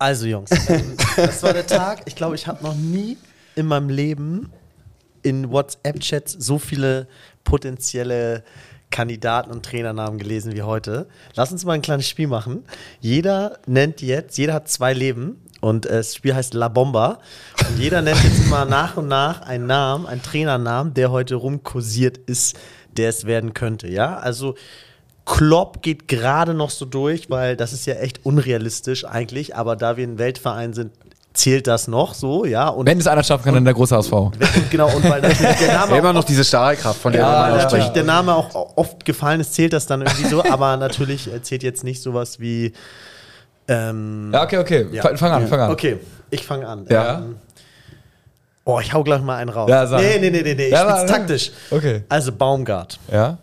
Also Jungs, ähm, das war der Tag. Ich glaube, ich habe noch nie in meinem Leben in WhatsApp-Chats so viele potenzielle Kandidaten und Trainernamen gelesen wie heute. Lass uns mal ein kleines Spiel machen. Jeder nennt jetzt, jeder hat zwei Leben und äh, das Spiel heißt La Bomba. Und jeder nennt jetzt immer nach und nach einen Namen, einen Trainernamen, der heute rumkursiert ist, der es werden könnte. Ja, also Klopp geht gerade noch so durch, weil das ist ja echt unrealistisch eigentlich, aber da wir ein Weltverein sind, zählt das noch so, ja. Und Wenn es einer schaffen kann, dann der große HSV. genau, und weil natürlich der Name immer auch, noch diese Stahlkraft, von der ja, mal natürlich der Name auch oft gefallen ist, zählt das dann irgendwie so, aber natürlich äh, zählt jetzt nicht sowas wie ähm, Ja, okay, okay. Ja. Fang- an, fang an. Okay, ich fange an. Ja. Ähm, oh, ich hau gleich mal einen raus. Ja, sag. nee, nee, nee, nee, nee. Ich Ja, spiel's aber- taktisch. Okay. Also Baumgart. Ja?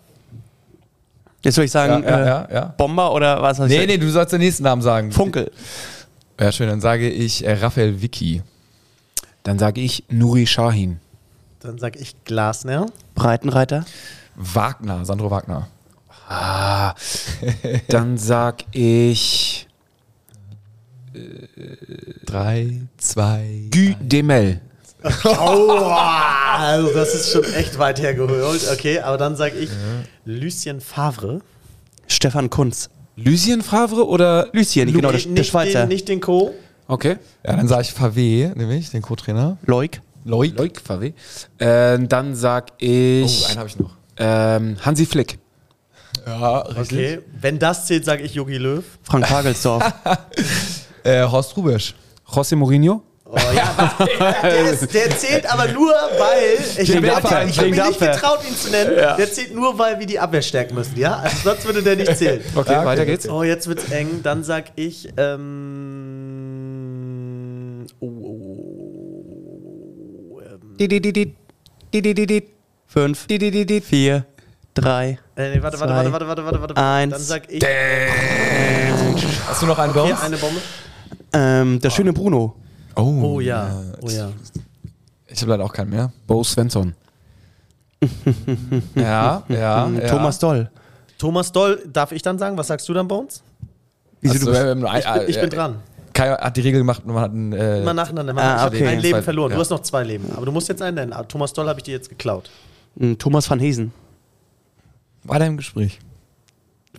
Jetzt soll ich sagen, Ja, ja, äh, ja, ja. Bomber oder was? Nee, nee, du sollst den nächsten Namen sagen. Funkel. Ja, schön, dann sage ich äh, Raphael Vicky. Dann sage ich Nuri Shahin. Dann sag ich Glasner. Breitenreiter. Wagner, Sandro Wagner. Ah, dann sag ich Drei, zwei. Guy Demel. Oh, also das ist schon echt weit hergeholt. Okay, aber dann sag ich Lucien Favre. Stefan Kunz. Lucien Favre oder? Lucien, genau, der, nicht, der Schweizer. Den, nicht den Co. Okay. Ja, dann sage ich Favé, nämlich den Co-Trainer. Loik. Loic. Loic Favre. Äh, dann sag Oh, ich einen habe ich noch. ähm, Hansi Flick. Ja, richtig. Okay, wenn das zählt, sage ich Jogi Löw. Frank Hagelsdorf. Äh, Horst Rubisch. José Mourinho. Oh ja, der, ist, der zählt aber nur, weil ich habe hab mir nicht getraut, ihn zu nennen. Der zählt nur, weil wir die Abwehr stärken müssen, ja? Also sonst würde der nicht zählen. Okay, Ja, okay, weiter geht's. Oh, jetzt wird's eng. Dann sag ich, ähm, oh, oh, ähm, Di, di, di, di. Di, di, di, di. Fünf. Di, di, di, di. Vier. Drei. äh, nee, warte, warte, Zwei, warte, warte, warte, warte, warte. eins. Dann sag ich, Hast du noch einen uns? eine Bombe. Ähm, der schöne Bruno. Oh ja, oh ja. Ich habe leider auch keinen mehr. Bo Svensson. Ja, ja. ja. Thomas Doll. Thomas Doll, darf ich dann sagen? Was sagst du dann, Bones? Wieso Also, du bist, äh, ähm, Ich bin, ich bin dran. Kai hat die Regel gemacht, man hat einen, äh, Immer nacheinander. Man Ah, hat okay. ein Leben verloren. ja. Du hast noch zwei Leben. Aber du musst jetzt einen nennen. Ah, Thomas Doll habe ich dir jetzt geklaut. Hm, Thomas van Hesen. war der im Gespräch.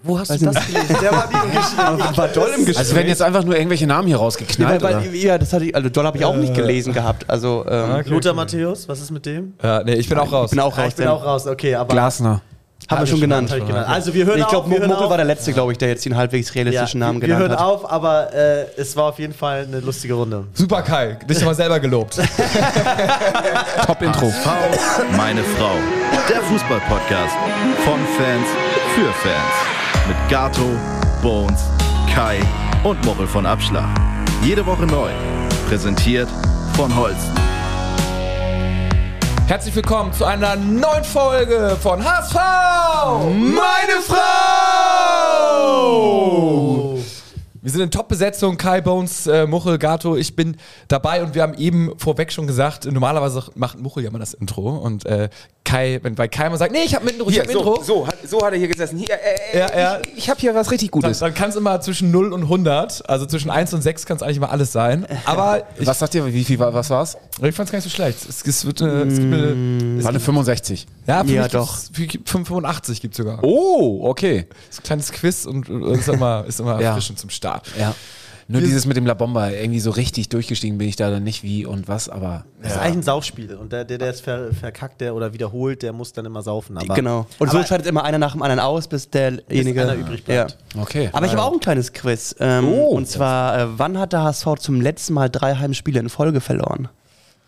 Wo hast du das gelesen? Der war nie im Gespräch. War Doll im Gespräch. Also werden jetzt einfach nur irgendwelche Namen hier rausgeknallt, oder? weil, ja, das hatte ich, also Doll habe ich auch nicht gelesen gehabt. Also, ähm, Lothar Matthäus, was ist mit dem? Ja, nee, ich bin auch raus. ich bin auch Ah, raus. ich bin auch raus. Okay, aber Glasner. Haben wir schon genannt. Ich genannt. Also wir hören ich glaube, auf. Wir hören Muckel war der letzte, glaube ich, der jetzt den halbwegs realistischen Namen wir, wir genannt hören hat. auf, aber äh, es war auf jeden Fall eine lustige Runde. Super Kai, dich mal selber gelobt. Top Intro. Meine Frau. Der Fußball-Podcast von Fans für Fans. Mit Gato, Bones, Kai und Mochel von Abschlag. Jede Woche neu. Präsentiert von Holsten. Herzlich willkommen zu einer neuen Folge von HSV! Meine Frau! Wir sind in Top-Besetzung, Kai Bones, äh, Muchel, Gato, ich bin dabei und wir haben eben vorweg schon gesagt, normalerweise macht Muchel ja mal das Intro und äh, Kai, wenn bei Kai mal sagt, nee, ich hab ein Intro, ich Hier, hab ein Intro, so, so, hat, so hat er hier gesessen. Hier, äh, äh, Ja, ja. Ich, ich habe hier was richtig dann, Gutes. dann kann es immer zwischen 0 und 100, also zwischen 1 und 6 kann es eigentlich mal alles sein, aber ich, was sagt ihr, wie viel war, was war's? ich fand's gar nicht so schlecht. Es, es wird eine, es gibt eine, es War eine 65. Ja, für Ja, mich doch. gibt's- für 85 gibt es sogar. Oh, okay. Das ist ein kleines Quiz und äh, ist immer, ist immer Ja. erfrischend zum Start. Ja. Nur dieses mit dem La Bomba, irgendwie so richtig durchgestiegen bin ich da dann nicht wie und was, aber Das ist eigentlich ein Saufspiel. Und der, der, der es ver, verkackt der oder wiederholt, der muss dann immer saufen. Aber Genau. Und so scheidet immer einer nach dem anderen aus, bis derjenige einer übrig bleibt. Ja. okay. Aber ich habe auch ein kleines Quiz. Ähm, Oh. und zwar, äh, wann hat der HSV zum letzten Mal drei Heimspiele in Folge verloren?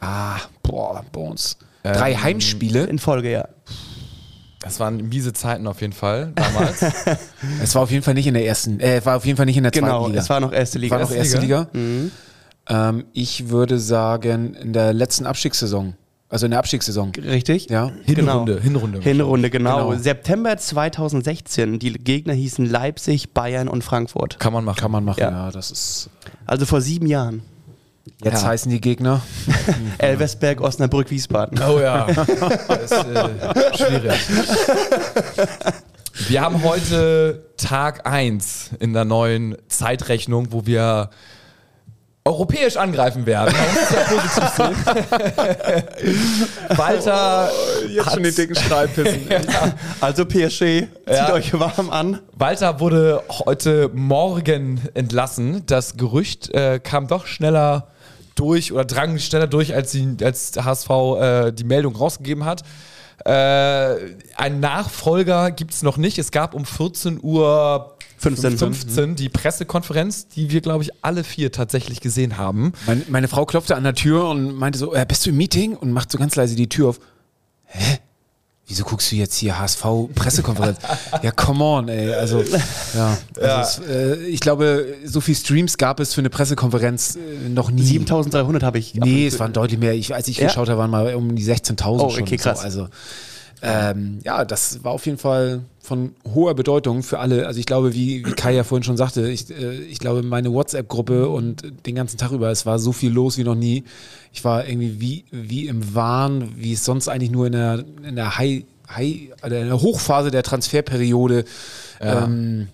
Ah, boah, Bones. Drei Heimspiele. In Folge, ja. Das waren miese Zeiten auf jeden Fall damals. Es war auf jeden Fall nicht in der ersten, äh, war auf jeden Fall nicht in der Genau, zweiten Liga. es war noch erste Liga. war noch erste Liga? Liga. Ähm, ich würde sagen, in der letzten Abstiegssaison. Also in der Abstiegssaison. Richtig? Ja. Hinrunde, Genau. Hinrunde. Hinrunde, genau. Genau. September 2016. Die Gegner hießen Leipzig, Bayern und Frankfurt. Kann man machen. Kann man machen, Ja. ja. das ist. Also vor sieben Jahren. Jetzt Ja. heißen die Gegner. Elversberg, Osnabrück, Wiesbaden. Oh ja. Das ist äh, schwierig. Wir haben heute Tag 1 in der neuen Zeitrechnung, wo wir europäisch angreifen werden. Ja. Walter Jetzt schon die dicken Strahlpissen. Also PSG, zieht Ja. euch warm an. Walter wurde heute Morgen entlassen. Das Gerücht äh, kam doch schneller durch oder drang schneller durch, als, sie, als HSV äh, die Meldung rausgegeben hat. Äh, einen Nachfolger gibt es noch nicht. Es gab um 14 Uhr 15. 15 die Pressekonferenz, die wir, glaube ich, alle vier tatsächlich gesehen haben. Meine, meine Frau klopfte an der Tür und meinte so, äh, bist du im Meeting? Und macht so ganz leise die Tür auf. Hä? Wieso guckst du jetzt hier HSV-Pressekonferenz? ja, come on, ey. Also, ja. Also Es, äh, ich glaube, so viel Streams gab es für eine Pressekonferenz äh, noch nie. 7300 habe ich. Nee, es waren deutlich mehr. Ich, als ich Ja? geschaut habe, waren mal um die 16.000 Oh, schon. okay, krass. So, also, ähm, ja, das war auf jeden Fall von hoher Bedeutung für alle. Also ich glaube, wie, wie Kai ja vorhin schon sagte, ich, äh, ich glaube, meine WhatsApp-Gruppe und den ganzen Tag über, es war so viel los wie noch nie. Ich war irgendwie wie, wie im Wahn, wie es sonst eigentlich nur in der, in der High, High, oder in der Hochphase der Transferperiode, ähm,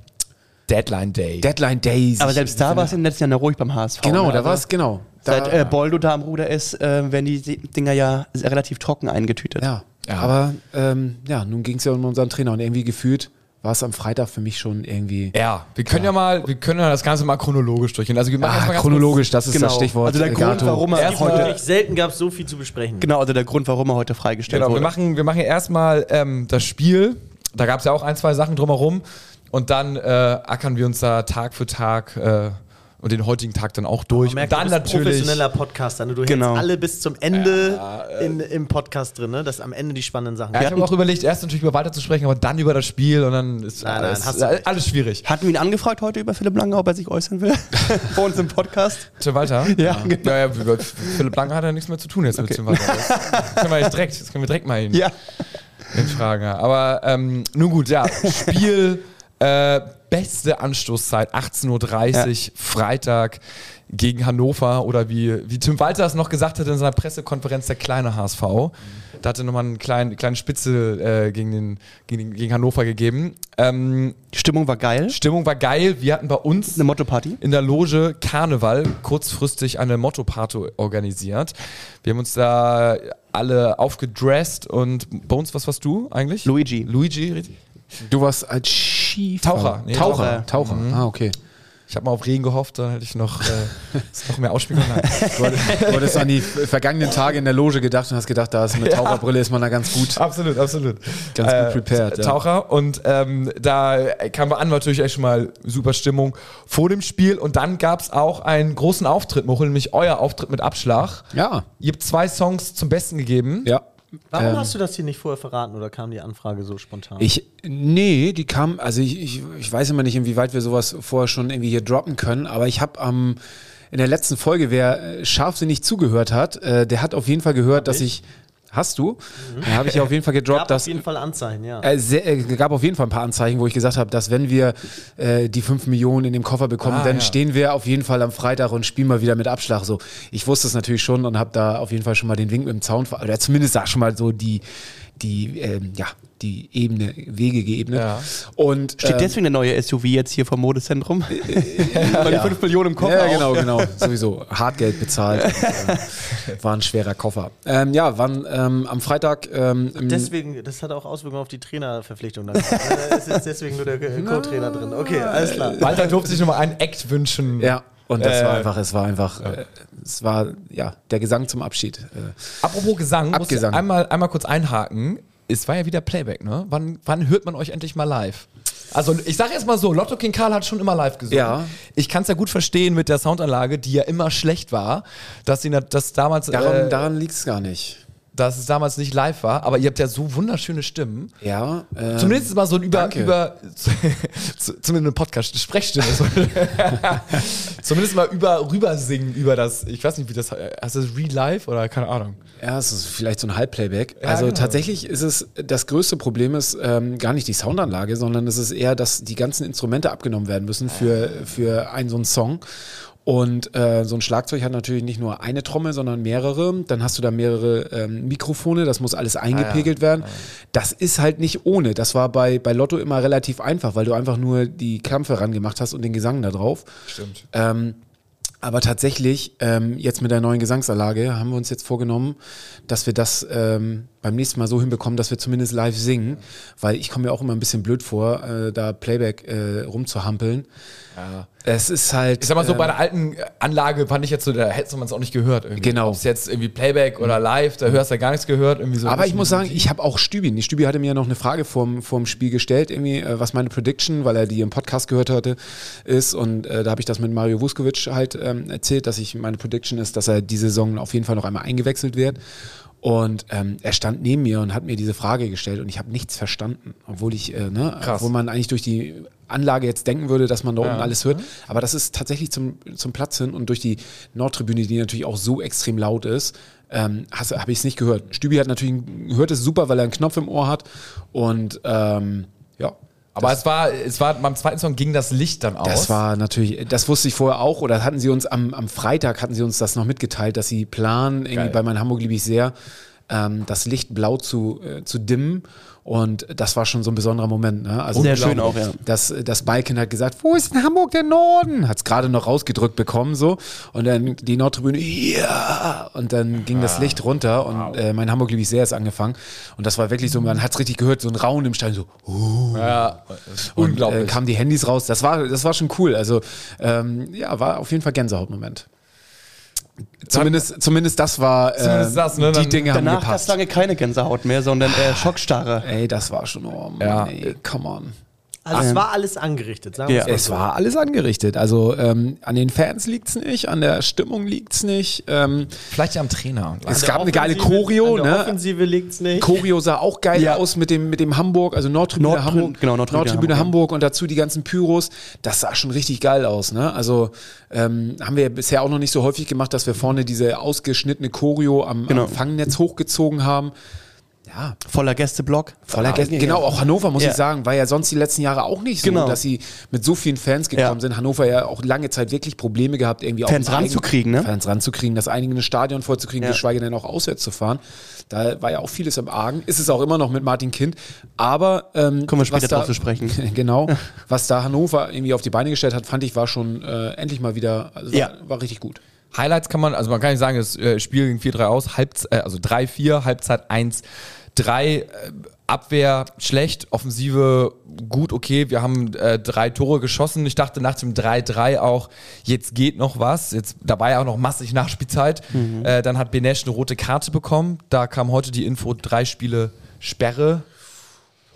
Deadline Day. Deadline Days. Aber selbst da war es im letzten Jahr noch ruhig beim HSV. Genau, ne? da Also war es, genau. Da, Seit äh, Boldo da am Ruder ist, äh, werden die Dinger ja relativ trocken eingetütet. Ja, Ja. aber ähm, ja, nun ging es ja um unseren Trainer und irgendwie gefühlt war es am Freitag für mich schon irgendwie. ja, wir können ja mal, wir können ja das Ganze mal chronologisch durchgehen. Also wir machen Ah, ganz chronologisch, das ist Genau. das Stichwort. Also der äh, Grund, Gato. warum er Erstmal heute. wirklich selten gab es so viel zu besprechen. Genau, also der Grund, warum er heute freigestellt Genau, wir wurde. machen, wir machen erstmal ähm, das Spiel. Da gab es ja auch ein, zwei Sachen drumherum. Und dann äh, ackern wir uns da Tag für Tag äh, und den heutigen Tag dann auch durch. Merkt, und dann du bist ein natürlich. professioneller Podcaster. Ne? Du Genau. hältst alle bis zum Ende in, im Podcast drin, ne? dass am Ende die spannenden Sachen Ja, ich habe auch überlegt, erst natürlich über Walter zu sprechen, aber dann über das Spiel und dann ist Nein, nein, alles, hast du recht. alles schwierig. Hatten wir ihn angefragt heute über Philipp Lange, ob er sich äußern will? Bei uns im Podcast. Tim Walter? Ja, genau. Ja, ja, über Philipp Lange hat ja nichts mehr zu tun jetzt mit Tim Walter. Das können wir jetzt direkt, das können wir direkt mal hin. Ja. in Frage. Aber ähm, nun gut, ja, Spiel, äh, beste Anstoßzeit, 18.30 Uhr, Freitag gegen Hannover oder wie, wie Tim Walter es noch gesagt hat in seiner Pressekonferenz, der kleine HSV. Da hatte nochmal eine kleine, kleine Spitze äh, gegen, den, gegen, gegen Hannover gegeben. Ähm, Die Stimmung war geil. Stimmung war geil. Wir hatten bei uns Eine Motto-Party. in der Loge Karneval kurzfristig eine Motto-Party organisiert. Wir haben uns da alle aufgedresst und bei uns, was warst du eigentlich? Luigi. Luigi, richtig? Du warst als Skifahrer. Taucher. Nee, Taucher. Taucher. Taucher. Ah, okay. Ich habe mal auf Regen gehofft, dann hätte ich noch, äh, noch mehr ausspielen können. Du hattest- an die vergangenen Tage in der Loge gedacht und hast gedacht, da ist mit Taucherbrille ist man da ganz gut. Absolut, absolut. Ganz gut prepared, ja. Taucher. Und ähm, da kam an natürlich echt schon mal super Stimmung vor dem Spiel. Und dann gab es auch einen großen Auftritt, Mochel, nämlich euer Auftritt mit Abschlag. Ja. Ihr habt zwei Songs zum Besten gegeben. Ja. Warum Ähm, hast du das hier nicht vorher verraten oder kam die Anfrage so spontan? Ich, nee, die kam, also ich, ich, ich weiß immer nicht, inwieweit wir sowas vorher schon irgendwie hier droppen können, aber ich habe am, in der letzten Folge, wer äh, scharfsinnig zugehört hat, äh, der hat auf jeden Fall gehört, dass ich, hast du? Da habe ich ja auf jeden Fall gedroppt, gab dass auf jeden Fall Anzeichen, ja. Äh, sehr, äh, gab auf jeden Fall ein paar Anzeichen, wo ich gesagt habe, dass wenn wir äh, die 5 Millionen in dem Koffer bekommen, Ah, dann ja. stehen wir auf jeden Fall am Freitag und spielen mal wieder mit Abschlag. So, ich wusste es natürlich schon und habe da auf jeden Fall schon mal den Wink mit dem Zaun, ver- oder zumindest sag schon mal so die, die, ähm, ja, die Ebene, Wege geebnet. Ja. Und Steht ähm, deswegen der neue SUV jetzt hier vom Modezentrum? Weil die 5 Millionen im Koffer Ja, auch. genau, genau. Sowieso. Hartgeld bezahlt. äh, war ein schwerer Koffer. Ähm, ja, wann ähm, am Freitag. Ähm, Deswegen, das hat auch Auswirkungen auf die Trainerverpflichtung. Dann. Da ist deswegen nur der äh, Co-Trainer drin. Okay, alles klar. Walter durfte sich nochmal einen Act wünschen. ja, und das Äh, war einfach, es war einfach, äh, es war ja der Gesang zum Abschied. Äh, Apropos Gesang, muss ich Abgesang. einmal, einmal kurz einhaken. Es war ja wieder Playback, ne? Wann, wann hört man euch endlich mal live? Also ich sag jetzt mal so, Lotto King Karl hat schon immer live gesungen. Ja. Ich kann es ja gut verstehen mit der Soundanlage, die ja immer schlecht war, dass sie das damals, daran äh, daran liegt es gar nicht. dass es damals nicht live war. Aber ihr habt ja so wunderschöne Stimmen. Ja. ähm, Zumindest mal so ein über, danke. über zu- zumindest eine Podcast, Sprechstimme. So. zumindest mal über rübersingen über das, ich weiß nicht, wie das, heißt das Real Life oder keine Ahnung. Ja, es ist vielleicht so ein Halbplayback. Ja, also genau. tatsächlich ist es, das größte Problem ist ähm, gar nicht die Soundanlage, sondern es ist eher, dass die ganzen Instrumente abgenommen werden müssen für, für einen so einen Song. Und äh, so ein Schlagzeug hat natürlich nicht nur eine Trommel, sondern mehrere. Dann hast du da mehrere ähm, Mikrofone, das muss alles eingepegelt werden. Das ist halt nicht ohne. Das war bei, bei Lotto immer relativ einfach, weil du einfach nur die Klampfe rangemacht hast und den Gesang da drauf. Stimmt. Ähm, Aber tatsächlich, ähm, jetzt mit der neuen Gesangsanlage, haben wir uns jetzt vorgenommen, dass wir das ähm, beim nächsten Mal so hinbekommen, dass wir zumindest live singen. Weil ich komme mir auch immer ein bisschen blöd vor, äh, da Playback äh, rumzuhampeln. Es ist halt. Ich sag mal so, ähm, bei der alten Anlage fand ich jetzt so, da hätte man es auch nicht gehört. Irgendwie. Genau. Ob es jetzt irgendwie Playback oder live, da hörst du ja gar nichts gehört. Irgendwie so Aber ich muss sagen, ich habe auch Stübi. Die Stübi hatte mir ja noch eine Frage vorm, vorm Spiel gestellt, irgendwie, äh, was meine Prediction, weil er die im Podcast gehört hatte, ist. Und äh, da habe ich das mit Mario Vuskovic halt ähm, erzählt, dass ich meine Prediction ist, dass er diese Saison auf jeden Fall noch einmal eingewechselt wird. Und ähm, er stand neben mir und hat mir diese Frage gestellt und ich habe nichts verstanden, obwohl ich, äh, ne, Krass. obwohl man eigentlich durch die Anlage jetzt denken würde, dass man da unten alles hört. Aber das ist tatsächlich zum, zum Platz hin und durch die Nordtribüne, die natürlich auch so extrem laut ist, ähm, habe ich es nicht gehört. Stübi hat natürlich hört es super, weil er einen Knopf im Ohr hat und ähm, ja. Aber es war, es war, beim zweiten Song ging das Licht dann aus. Das war natürlich, das wusste ich vorher auch, oder hatten sie uns am, am Freitag hatten sie uns das noch mitgeteilt, dass sie planen, irgendwie Geil. bei meinem Hamburg liebe ich sehr, ähm, das Licht blau zu, äh, zu dimmen. Und das war schon so ein besonderer Moment. Ne? Also Sehr schön auch, ja. Das, das Balken hat gesagt, wo ist in Hamburg der Norden? Hat es gerade noch rausgedrückt bekommen so. Und dann die Nordtribüne, ja. Und dann ging das Licht runter und äh, mein Hamburg liebe ich sehr ist angefangen. Und das war wirklich so, man hat es richtig gehört, so ein Raunen im Stein, so, ja, und unglaublich. äh, kamen die Handys raus. Das war, das war schon cool. Also ähm, ja, war auf jeden Fall Gänsehautmoment. Zumindest, zumindest das war äh, Zumindest das, ne? die Dann- Dinge haben Danach gab es gepasst. lange keine Gänsehaut mehr, sondern äh, Schockstarre. Ey, das war schon, oh Mann, Ja. ey, come on. Also es war alles angerichtet, sagen wir Ja. es Es so. war alles angerichtet. Also ähm, an den Fans liegt's nicht, an der Stimmung liegt's nicht. Ähm, Vielleicht ja am Trainer. es gab der eine geile Offensive- Choreo, an der ne? Offensive liegt's nicht. Choreo sah auch geil Ja. aus mit dem, mit dem Hamburg, also Nordtribüne, Nordtri- Hamburg, genau, Nordtribüne Hamburg, Hamburg, und dazu die ganzen Pyros. Das sah schon richtig geil aus. Ne? Also ähm, haben wir bisher auch noch nicht so häufig gemacht, dass wir vorne diese ausgeschnittene Choreo am, Genau. am Fangnetz hochgezogen haben. Ja, Voller Gästeblock. voller Ah, Gäste. Genau, auch Hannover, muss Ja. ich sagen, war ja sonst die letzten Jahre auch nicht so, Genau. dass sie mit so vielen Fans gekommen Ja. sind. Hannover ja auch lange Zeit wirklich Probleme gehabt, irgendwie auch Fans ranzukriegen, ne? Fans ranzukriegen, das eigene Stadion vollzukriegen, Ja. geschweige denn auch auswärts zu fahren. Da war ja auch vieles im Argen. Ist es auch immer noch mit Martin Kind. Aber ähm, Kommen wir später da- drauf zu sprechen. genau, was da Hannover irgendwie auf die Beine gestellt hat, fand ich, war schon äh, endlich mal wieder, also war, war richtig gut. Highlights kann man, also man kann nicht sagen, das äh, Spiel ging 4-3 aus, Halbz äh, also 3-4, Halbzeit 1-3, äh, Abwehr schlecht, Offensive gut, okay, wir haben äh, drei Tore geschossen. Ich dachte nach dem 3-3 auch, jetzt geht noch was. Jetzt dabei auch noch massig Nachspielzeit. Äh, dann hat Benesch eine rote Karte bekommen. Da kam heute die Info, drei Spiele Sperre.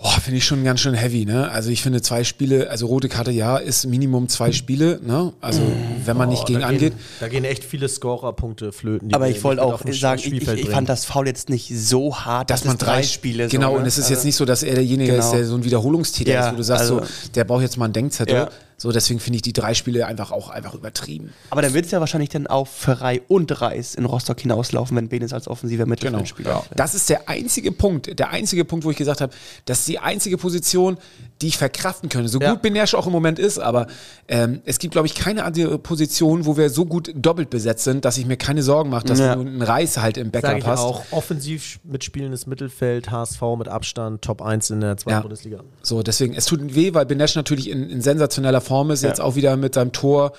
Boah, finde ich schon ganz schön heavy, ne? Also ich finde zwei Spiele, also rote Karte ja, ist Minimum zwei Spiele, ne? Also wenn man nicht Oh, gegen da angeht. Gehen, da gehen echt viele Scorerpunkte flöten. die Aber ich wollte nicht auch sagen, ich, ich, fand das Foul jetzt nicht so hart, dass, dass man es drei Spiele so, Genau, ne? und es ist Also- jetzt nicht so, dass er derjenige Genau. ist, der so ein Wiederholungstäter Ja, ist, wo du sagst, also- so, der braucht jetzt mal einen Denkzettel. Ja. So, deswegen finde ich die drei Spiele einfach auch einfach übertrieben. Aber dann wird es ja wahrscheinlich dann auf Ferrei und Reis in Rostock hinauslaufen, wenn Benes als offensiver Mittelfeldspieler Genau. Das ist der einzige Punkt, der einzige Punkt, wo ich gesagt habe, das ist die einzige Position, die ich verkraften könnte. So Ja. gut Benersch auch im Moment ist, aber ähm, es gibt, glaube ich, keine andere Position, wo wir so gut doppelt besetzt sind, dass ich mir keine Sorgen mache, dass Ja. nur ein Reis halt im Sag Backup ich hast. auch. Offensiv mitspielendes Mittelfeld, HSV mit Abstand, Top 1 in der zweiten Ja. Bundesliga. So, deswegen, es tut weh, weil Benesch natürlich in, in sensationeller Form ist, jetzt auch wieder mit seinem Tor.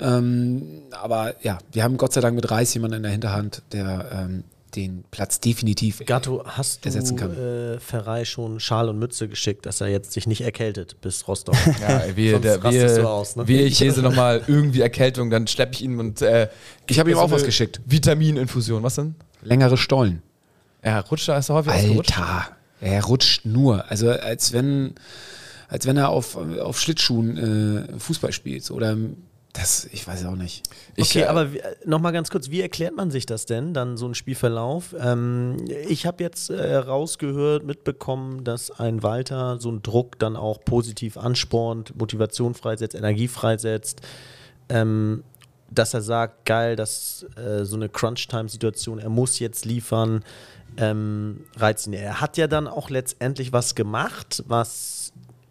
Ähm, aber ja, wir haben Gott sei Dank mit Reis jemanden in der Hinterhand, der ähm, den Platz definitiv Gatto, hast du ersetzen kann. äh, Ferrei schon Schal und Mütze geschickt, dass er jetzt sich nicht erkältet bis Rostock? Ja, wir, Sonst der, wir, du aus, ne? wir, ich lese nochmal irgendwie Erkältung, dann schleppe ich ihn und äh, Ich habe ihm so auch was geschickt. Vitamininfusion, was denn? längere Stollen. Ja, rutscht da ist er häufig. Alter, er rutscht nur. Also als wenn, als wenn er auf, auf Schlittschuhen äh, Fußball spielt. Oder das, ich weiß auch nicht. Ich, Okay, äh, aber nochmal ganz kurz, wie erklärt man sich das denn, dann so ein Spielverlauf? Ähm, ich habe jetzt äh, rausgehört, mitbekommen, dass ein Walter so einen Druck dann auch positiv anspornt, Motivation freisetzt, Energie freisetzt, ähm, dass er sagt, geil, dass äh, so eine Crunch-Time-Situation, er muss jetzt liefern, ähm, reizt ihn. Er hat ja dann auch letztendlich was gemacht, was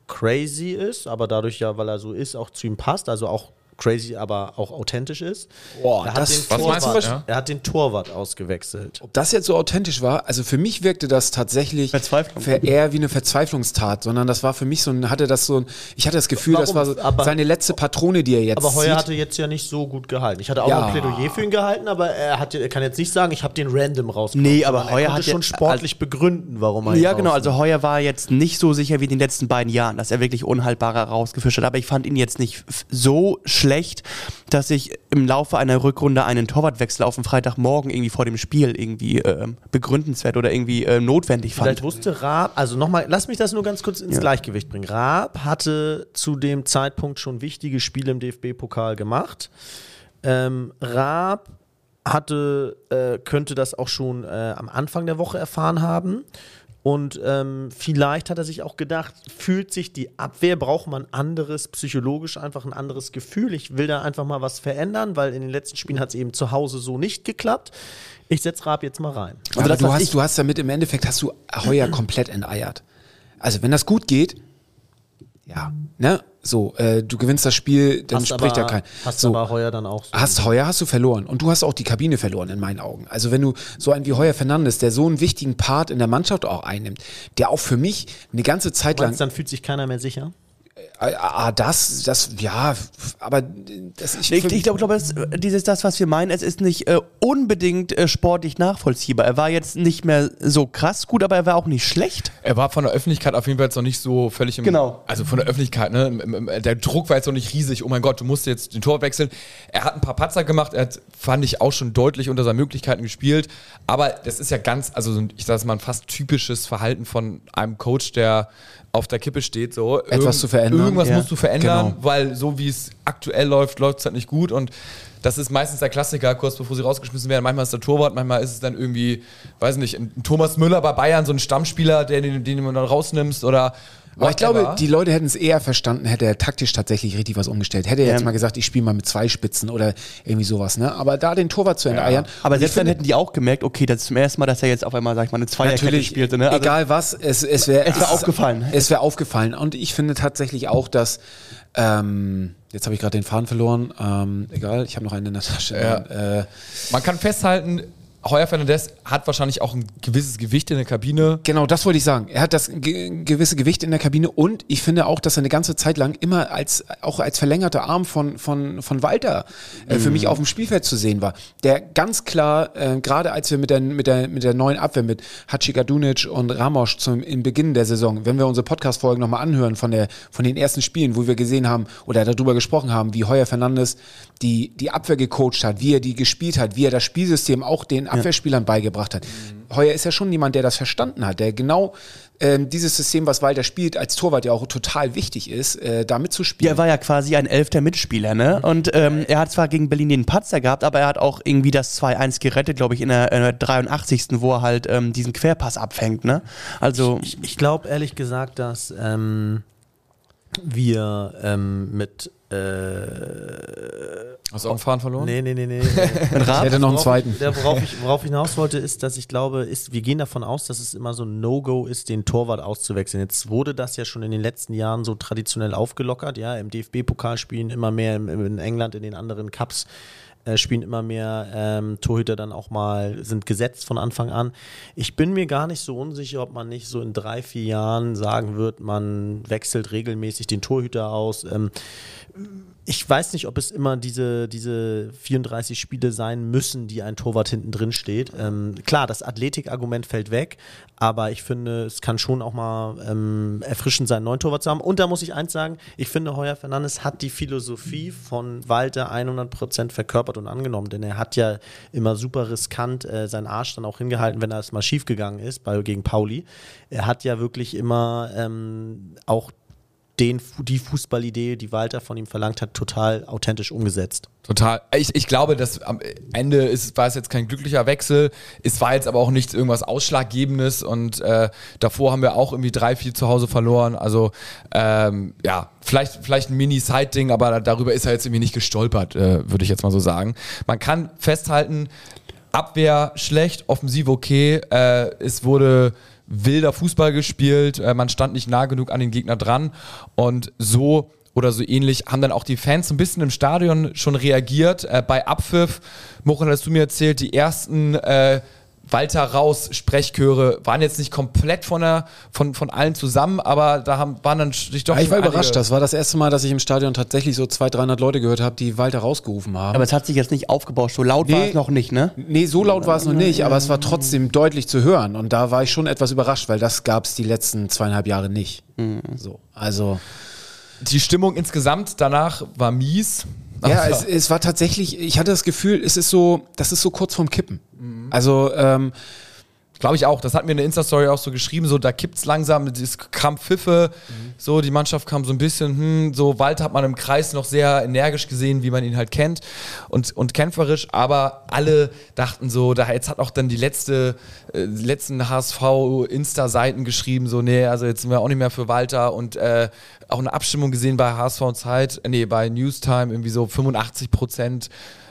crazy ist, aber dadurch ja, weil er so ist, auch zu ihm passt, also auch crazy, aber auch authentisch ist. Boah, er, hat das- den was meinst du? Torwart, Ja. er hat den Torwart ausgewechselt. Ob das jetzt so authentisch war, also für mich wirkte das tatsächlich eher wie eine Verzweiflungstat, sondern das war für mich so ein, hatte das so ein, ich hatte das Gefühl, das war Warum? so Aber- seine letzte Patrone, die er jetzt Aber Heuer zieht. hatte jetzt ja nicht so gut gehalten. Ich hatte auch Ja. ein Plädoyer für ihn gehalten, aber er, hat, er kann jetzt nicht sagen, ich habe den random rausgenommen. Nee, aber Heuer er hat schon sportlich begründen, warum er Ja, genau. Also. Heuer war jetzt nicht so sicher wie in den letzten beiden Jahren, dass er wirklich unhaltbarer rausgefischt hat. Aber ich fand ihn jetzt nicht so schlecht, dass ich im Laufe einer Rückrunde einen Torwartwechsel auf den Freitagmorgen irgendwie vor dem Spiel irgendwie ähm, begründenswert oder irgendwie äh, notwendig Vielleicht fand. wusste Raab, also nochmal, lass mich das nur ganz kurz ins Ja. Gleichgewicht bringen. Raab hatte zu dem Zeitpunkt schon wichtige Spiele im DFB-Pokal gemacht. Ähm, Raab hatte, äh, könnte das auch schon äh, am Anfang der Woche erfahren haben. Und ähm, vielleicht hat er sich auch gedacht, fühlt sich die Abwehr, braucht man anderes, psychologisch einfach ein anderes Gefühl. Ich will da einfach mal was verändern, weil in den letzten Spielen hat es eben zu Hause so nicht geklappt. Ich setze Raab jetzt mal rein. Aber Also das, du hast, du hast damit im Endeffekt hast du Heuer komplett enteiert. Also wenn das gut geht, ja, ne, so, äh, du gewinnst das Spiel, dann Hast spricht aber, ja kein. Hast so, aber Heuer dann auch so. Hast Heuer hast du verloren und du hast auch die Kabine verloren in meinen Augen. Also wenn du so einen wie Heuer Fernandes, der so einen wichtigen Part in der Mannschaft auch einnimmt, der auch für mich eine ganze Zeit lang Meinst, dann fühlt sich keiner mehr sicher? Ah, das, das, ja, aber das ich, Ich, ich glaube, glaub, das, dieses das, was wir meinen, es ist nicht äh, unbedingt äh, sportlich nachvollziehbar. Er war jetzt nicht mehr so krass gut, aber er war auch nicht schlecht. Er war von der Öffentlichkeit auf jeden Fall jetzt noch nicht so völlig im. Genau. Also von der Öffentlichkeit, ne? im- im- Der Druck war jetzt noch nicht riesig. Oh mein Gott, du musst jetzt den Tor wechseln. Er hat ein paar Patzer gemacht. Er hat, fand ich, auch schon deutlich unter seinen Möglichkeiten gespielt. Aber das ist ja ganz, also so ein- ich sage mal, ein fast typisches Verhalten von einem Coach, der auf der Kippe steht. So. Etwas zu verändern. Irgendwas Ja. musst du verändern, Genau. weil so wie es aktuell läuft, läuft es halt nicht gut. Und das ist meistens der Klassiker, kurz bevor sie rausgeschmissen werden. Manchmal ist der Torwart, manchmal ist es dann irgendwie, weiß nicht, ein Thomas Müller bei Bayern, so ein Stammspieler, der, den, den du dann rausnimmst oder. Aber ich glaube, die Leute hätten es eher verstanden, hätte er taktisch tatsächlich richtig was umgestellt. Hätte er jetzt Ja. mal gesagt, ich spiele mal mit zwei Spitzen oder irgendwie sowas, ne? Aber da den Torwart zu enteiern. Aber und selbst dann hätten die auch gemerkt, okay, das ist zum ersten Mal, dass er jetzt auf einmal, sag ich mal, eine Zweierkette natürlich, spielte. Ne? Also, egal was, es, es wäre Es wär aufgefallen. Es wäre aufgefallen. Und ich finde tatsächlich auch, dass ähm, jetzt habe ich gerade den Faden verloren. Ähm, egal, ich habe noch einen in der Tasche. Ja. Äh, Man kann festhalten, Heuer Fernandes hat wahrscheinlich auch ein gewisses Gewicht in der Kabine. Genau, das wollte ich sagen. Er hat das ge gewisse Gewicht in der Kabine und ich finde auch, dass er eine ganze Zeit lang immer als auch als verlängerter Arm von von von Walter äh, für mich auf dem Spielfeld zu sehen war. Der ganz klar, äh, gerade als wir mit der mit der mit der neuen Abwehr mit Hachikadunic und Ramos zum im Beginn der Saison, wenn wir unsere Podcast Folgen nochmal anhören von der von den ersten Spielen, wo wir gesehen haben oder darüber gesprochen haben, wie Heuer Fernandes die die Abwehr gecoacht hat, wie er die gespielt hat, wie er das Spielsystem auch den Abwehrspielern beigebracht hat. Heuer ist ja schon jemand, der das verstanden hat, der genau ähm, dieses System, was Walter spielt, als Torwart ja auch total wichtig ist, äh, da Ja, mitzuspielen. er war ja quasi ein elfter Mitspieler, ne? Und ähm, er hat zwar gegen Berlin den Patzer gehabt, aber er hat auch irgendwie das 2-1 gerettet, glaube ich, in der, in der 83. wo er halt ähm, diesen Querpass abfängt, ne? Also, Ich, ich glaube ehrlich gesagt, dass ähm, wir ähm, mit. Äh, Hast du auch einen Faden verloren? nee, nee, nee, nee. ich hätte noch einen Worauf zweiten. Ich, der, worauf, ich, worauf ich hinaus wollte, ist, dass ich glaube, ist, wir gehen davon aus, dass es immer so ein No-Go ist, den Torwart auszuwechseln. Jetzt wurde das ja schon in den letzten Jahren so traditionell aufgelockert, ja, im DFB-Pokal spielen immer mehr, im, in England, in den anderen Cups äh, spielen immer mehr ähm, Torhüter dann auch mal, sind gesetzt von Anfang an. Ich bin mir gar nicht so unsicher, ob man nicht so in drei, vier Jahren sagen wird, man wechselt regelmäßig den Torhüter aus. Ähm, ich weiß nicht, ob es immer diese, diese 34 Spiele sein müssen, die ein Torwart hinten drin steht. Ähm, klar, das Athletikargument fällt weg, aber ich finde, es kann schon auch mal ähm, erfrischend sein, einen neuen Torwart zu haben. Und da muss ich eins sagen, ich finde, Heuer Fernandes hat die Philosophie von Walter 100% verkörpert und angenommen, denn er hat ja immer super riskant äh, seinen Arsch dann auch hingehalten, wenn es mal schief gegangen ist bei, gegen Pauli. Er hat ja wirklich immer ähm, auch den, die Fußballidee, die Walter von ihm verlangt hat, total authentisch umgesetzt. Total. Ich, ich glaube, dass am Ende ist, war es jetzt kein glücklicher Wechsel. Es war jetzt aber auch nichts irgendwas Ausschlaggebendes und äh, davor haben wir auch irgendwie drei, vier zu Hause verloren. Also ähm, ja, vielleicht, vielleicht ein Mini-Side-Ding, aber darüber ist er jetzt irgendwie nicht gestolpert, äh, würde ich jetzt mal so sagen. Man kann festhalten, Abwehr schlecht, Offensive okay. Äh, es wurde wilder Fußball gespielt, äh, man stand nicht nah genug an den Gegner dran und so oder so ähnlich, haben dann auch die Fans ein bisschen im Stadion schon reagiert. Äh, bei Abpfiff, Mochen, hast du mir erzählt, die ersten äh, Walter Raus Sprechchöre waren jetzt nicht komplett von, der, von, von allen zusammen, aber da haben, waren dann sich doch Ja, ich war überrascht. Das war das erste Mal, dass ich im Stadion tatsächlich so 200, 300 Leute gehört habe, die Walter rausgerufen haben. Aber es hat sich jetzt nicht aufgebauscht. So laut war Nee. es noch nicht, ne? Nee, so laut war es noch nicht, aber es war trotzdem deutlich zu hören. Und da war ich schon etwas überrascht, weil das gab es die letzten zweieinhalb Jahre nicht. So, also. Die Stimmung insgesamt danach war mies. Ja, Aber- es, es war tatsächlich, ich hatte das Gefühl, es ist so, das ist so kurz vorm Kippen. Also, ähm, Glaube ich auch. Das hat mir eine Insta-Story auch so geschrieben. So, da kippt's langsam, es kam Pfiffe. So, die Mannschaft kam so ein bisschen, hm, so, Walter hat man im Kreis noch sehr energisch gesehen, wie man ihn halt kennt und, und kämpferisch. Aber alle dachten so, da jetzt hat auch dann die letzte, äh, die letzten HSV-Insta-Seiten geschrieben, so, nee, also jetzt sind wir auch nicht mehr für Walter und äh, auch eine Abstimmung gesehen bei HSV und Zeit, äh, nee, bei Newstime irgendwie so 85 Prozent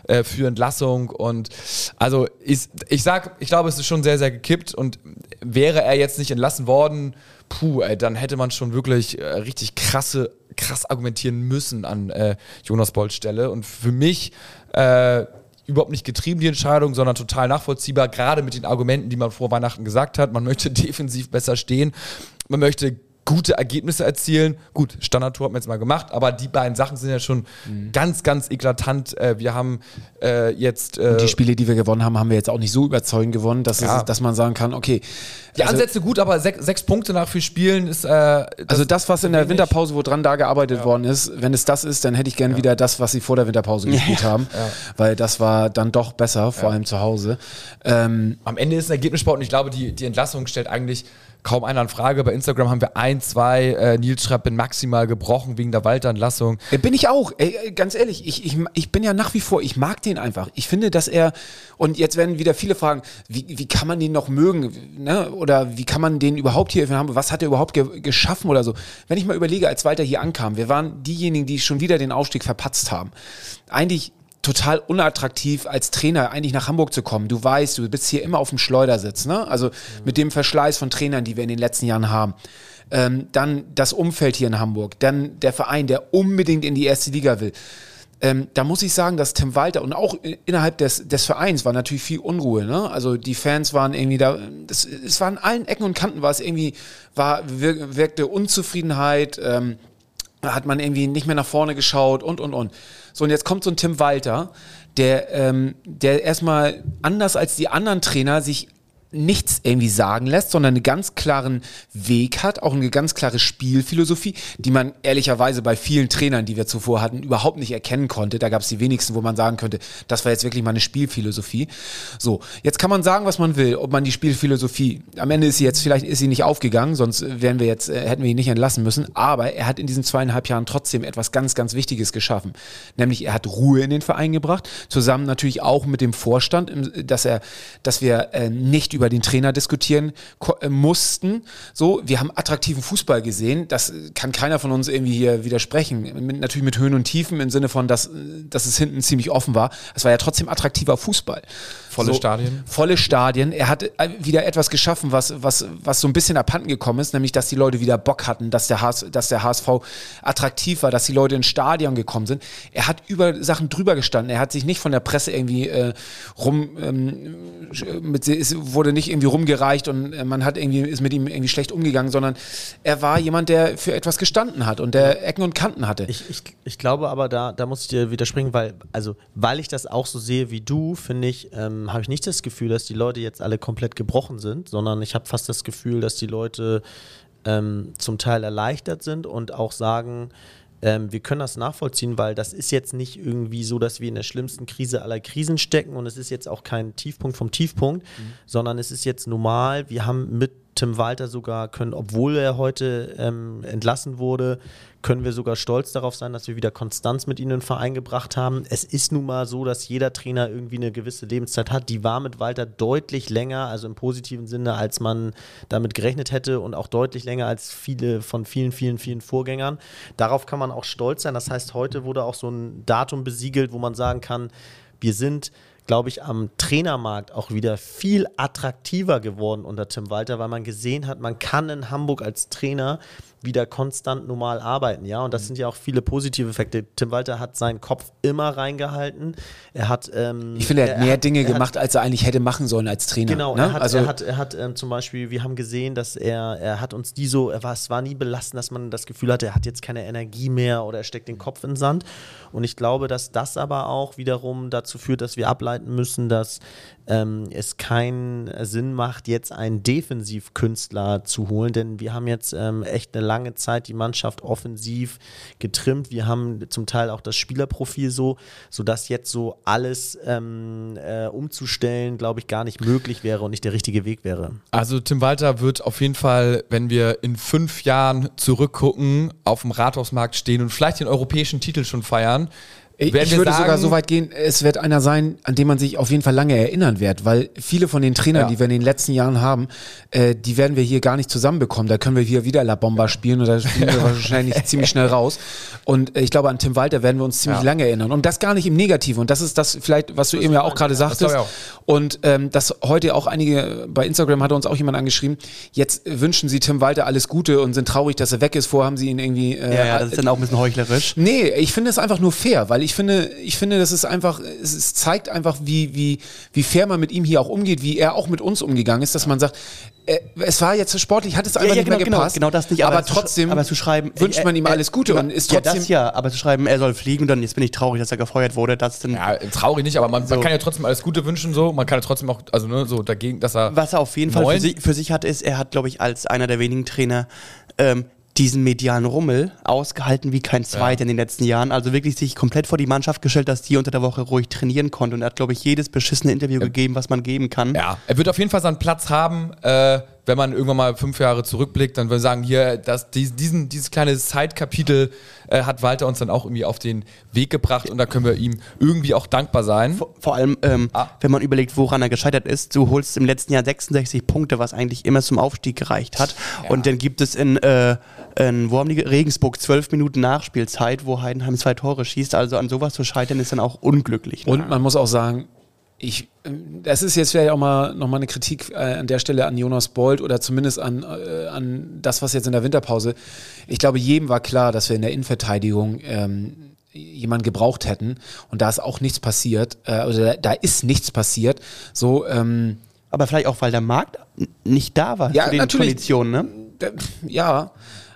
äh, für Entlassung und also ist, ich sag, ich glaube, es ist schon sehr, sehr gekippt und wäre er jetzt nicht entlassen worden, puh, ey, dann hätte man schon wirklich äh, richtig krasse, krass argumentieren müssen an äh, Jonas Bolts Stelle und für mich äh, überhaupt nicht getrieben, die Entscheidung, sondern total nachvollziehbar, gerade mit den Argumenten, die man vor Weihnachten gesagt hat. Man möchte defensiv besser stehen, man möchte gute Ergebnisse erzielen. Gut, Standardtor hat man jetzt mal gemacht, aber die beiden Sachen sind ja schon ganz, ganz eklatant. Äh, wir haben äh, jetzt äh, die Spiele, die wir gewonnen haben, haben wir jetzt auch nicht so überzeugend gewonnen, dass, Ja. es, dass man sagen kann, okay. die also- Ansätze gut, aber sechs, sechs Punkte nach vier Spielen ist. Äh, das Also das, was in der. Winterpause, wo dran da gearbeitet worden ist, wenn es das ist, dann hätte ich gern wieder das, was sie vor der Winterpause gespielt haben, weil das war dann doch besser, vor allem zu Hause. Ähm, Am Ende ist ein Ergebnissport und ich glaube, die, die Entlassung stellt eigentlich kaum einer in Frage. Bei Instagram haben wir ein, zwei, äh, Nils schreibt, bin maximal gebrochen wegen der Walter-Entlassung. Äh, Bin ich auch. Ey, äh, ganz ehrlich, ich, ich, ich bin ja nach wie vor, ich mag den einfach. Ich finde, dass er, und jetzt werden wieder viele fragen, wie, wie kann man den noch mögen? Ne? Oder wie kann man den überhaupt hier haben? Was hat er überhaupt ge geschaffen oder so? Wenn ich mal überlege, als Walter hier ankam, wir waren diejenigen, die schon wieder den Aufstieg verpatzt haben. Eigentlich total unattraktiv als Trainer eigentlich nach Hamburg zu kommen. Du weißt, du bist hier immer auf dem Schleudersitz, ne? Also mit dem Verschleiß von Trainern, die wir in den letzten Jahren haben. Ähm, dann das Umfeld hier in Hamburg, dann der Verein, der unbedingt in die erste Liga will. Ähm, da muss ich sagen, dass Tim Walter und auch innerhalb des, des Vereins war natürlich viel Unruhe. Ne? Also die Fans waren irgendwie da, das, es war an allen Ecken und Kanten war es irgendwie, war, wir- wirkte Unzufriedenheit, ähm, hat man irgendwie nicht mehr nach vorne geschaut und, und, und. So, und jetzt kommt so ein Tim Walter, der, ähm, der erstmal anders als die anderen Trainer sich nichts irgendwie sagen lässt, sondern einen ganz klaren Weg hat, auch eine ganz klare Spielphilosophie, die man ehrlicherweise bei vielen Trainern, die wir zuvor hatten, überhaupt nicht erkennen konnte. Da gab es die wenigsten, wo man sagen könnte, das war jetzt wirklich mal eine Spielphilosophie. So, jetzt kann man sagen, was man will, ob man die Spielphilosophie, am Ende ist sie jetzt, vielleicht ist sie nicht aufgegangen, sonst wären wir jetzt, äh, hätten wir ihn nicht entlassen müssen, aber er hat in diesen zweieinhalb Jahren trotzdem etwas ganz, ganz Wichtiges geschaffen. Nämlich er hat Ruhe in den Verein gebracht, zusammen natürlich auch mit dem Vorstand, dass er, dass wir äh, nicht über den Trainer diskutieren äh, mussten. So, wir haben attraktiven Fußball gesehen. Das äh, kann keiner von uns irgendwie hier widersprechen. Mit, natürlich mit Höhen und Tiefen im Sinne von, dass, äh, dass es hinten ziemlich offen war. Es war ja trotzdem attraktiver Fußball. Volle Stadien. Volle Stadien. Er hat äh, wieder etwas geschaffen, was, was, was so ein bisschen abhanden gekommen ist, nämlich, dass die Leute wieder Bock hatten, dass der, HS, dass der HSV attraktiv war, dass die Leute ins Stadion gekommen sind. Er hat über Sachen drüber gestanden. Er hat sich nicht von der Presse irgendwie äh, rum, ähm, mit, es wurde nicht irgendwie rumgereicht und äh, man hat irgendwie, ist mit ihm irgendwie schlecht umgegangen, sondern er war jemand, der für etwas gestanden hat und der Ecken und Kanten hatte. Ich, ich, ich glaube aber, da, da muss ich dir widersprechen, weil, also, weil ich das auch so sehe wie du, finde ich, ähm, habe ich nicht das Gefühl, dass die Leute jetzt alle komplett gebrochen sind, sondern ich habe fast das Gefühl, dass die Leute ähm, zum Teil erleichtert sind und auch sagen, ähm, wir können das nachvollziehen, weil das ist jetzt nicht irgendwie so, dass wir in der schlimmsten Krise aller Krisen stecken und es ist jetzt auch kein Tiefpunkt vom Tiefpunkt, sondern es ist jetzt normal. Wir haben mit Tim Walter sogar können, obwohl er heute ähm, entlassen wurde, können wir sogar stolz darauf sein, dass wir wieder Konstanz mit ihnen in den Verein gebracht haben. Es ist nun mal so, dass jeder Trainer irgendwie eine gewisse Lebenszeit hat. Die war mit Walter deutlich länger, also im positiven Sinne, als man damit gerechnet hätte und auch deutlich länger als viele von vielen, vielen, vielen Vorgängern. Darauf kann man auch stolz sein. Das heißt, heute wurde auch so ein Datum besiegelt, wo man sagen kann, wir sind glaube ich, am Trainermarkt auch wieder viel attraktiver geworden unter Tim Walter, weil man gesehen hat, man kann in Hamburg als Trainer wieder konstant normal arbeiten, ja. Und Mhm. das sind ja auch viele positive Effekte. Tim Walter hat seinen Kopf immer reingehalten. Er hat, ähm, Ich finde, er hat mehr Dinge er hat- gemacht, als er eigentlich hätte machen sollen als Trainer. Genau, ne? er hat, also, er hat, er hat ähm, zum Beispiel, wir haben gesehen, dass er, er hat uns die so, er war, es war nie belastend, dass man das Gefühl hatte, er hat jetzt keine Energie mehr oder er steckt den Kopf in den Sand. Und ich glaube, dass das aber auch wiederum dazu führt, dass wir ableiten müssen, dass ähm, es keinen Sinn macht, jetzt einen Defensivkünstler zu holen, denn wir haben jetzt ähm, echt eine lange Zeit die Mannschaft offensiv getrimmt. Wir haben zum Teil auch das Spielerprofil so, sodass jetzt so alles ähm, äh, umzustellen, glaube ich, gar nicht möglich wäre und nicht der richtige Weg wäre. Also Tim Walter wird auf jeden Fall, wenn wir in fünf Jahren zurückgucken, auf dem Rathausmarkt stehen und vielleicht den europäischen Titel schon feiern. Ich, werden ich würde sagen, sogar so weit gehen, es wird einer sein, an den man sich auf jeden Fall lange erinnern wird, weil viele von den Trainern, Ja. die wir in den letzten Jahren haben, äh, die werden wir hier gar nicht zusammenbekommen. Da können wir hier wieder La Bomba spielen und da spielen wir wahrscheinlich ziemlich schnell raus. Und äh, ich glaube, an Tim Walter werden wir uns ziemlich Ja. lange erinnern. Und das gar nicht im Negativen. Und das ist das vielleicht, was du eben ja auch gerade sagtest. auch. Und ähm, das heute auch einige, bei Instagram hat uns auch jemand angeschrieben, jetzt äh, wünschen sie Tim Walter alles Gute und sind traurig, dass er weg ist. Vorher haben sie ihn irgendwie äh, Ja, ja, das ist dann auch ein bisschen heuchlerisch. Nee, ich finde es einfach nur fair, weil ich finde, ich finde, das ist einfach, es, zeigt einfach, wie, wie, wie fair man mit ihm hier auch umgeht, wie er auch mit uns umgegangen ist, dass man sagt, äh, es war jetzt sportlich, hat es einfach ja, nicht genau, mehr genau, gepasst. genau das nicht. Aber, sch- trotzdem aber zu schreiben, wünscht äh, man ihm äh, alles Gute ja, und ist ja, trotzdem. das ja, aber zu schreiben, er soll fliegen und dann jetzt bin ich traurig, dass er gefeuert wurde, das dann Ja, traurig nicht, aber man, So. man kann ja trotzdem alles Gute wünschen, so. Man kann ja trotzdem auch, also ne, so dagegen, dass er. Was er auf jeden Fall für sich, für sich hat, ist, er hat, glaube ich, als einer der wenigen Trainer ähm, diesen medialen Rummel ausgehalten wie kein zweiter in den letzten Jahren. Also wirklich sich komplett vor die Mannschaft gestellt, dass die unter der Woche ruhig trainieren konnte. Und er hat, glaube ich, jedes beschissene Interview gegeben, was man geben kann. Ja, er wird auf jeden Fall seinen Platz haben, äh, wenn man irgendwann mal fünf Jahre zurückblickt, dann würde ich sagen, hier, das, dies, diesen, dieses kleine Zeitkapitel äh, hat Walter uns dann auch irgendwie auf den Weg gebracht und da können wir ihm irgendwie auch dankbar sein. Vor, vor allem, ähm, Ah. wenn man überlegt, woran er gescheitert ist. Du holst im letzten Jahr 66 Punkte, was eigentlich immer zum Aufstieg gereicht hat. Und dann gibt es in, äh, in wo haben die, Regensburg zwölf Minuten Nachspielzeit, wo Heidenheim zwei Tore schießt. Also an sowas zu scheitern ist dann auch unglücklich. Ne? Und man muss auch sagen, ich, ähm, das ist jetzt vielleicht auch mal nochmal eine Kritik äh, an der Stelle an Jonas Bold oder zumindest an, äh, an das, was jetzt in der Winterpause. Ich glaube, jedem war klar, dass wir in der Innenverteidigung ähm, jemanden gebraucht hätten und da ist auch nichts passiert, äh, oder da, da ist nichts passiert. So, ähm, Aber vielleicht auch, weil der Markt nicht da war Ja, zu den natürlich. Konditionen. Ne? ja,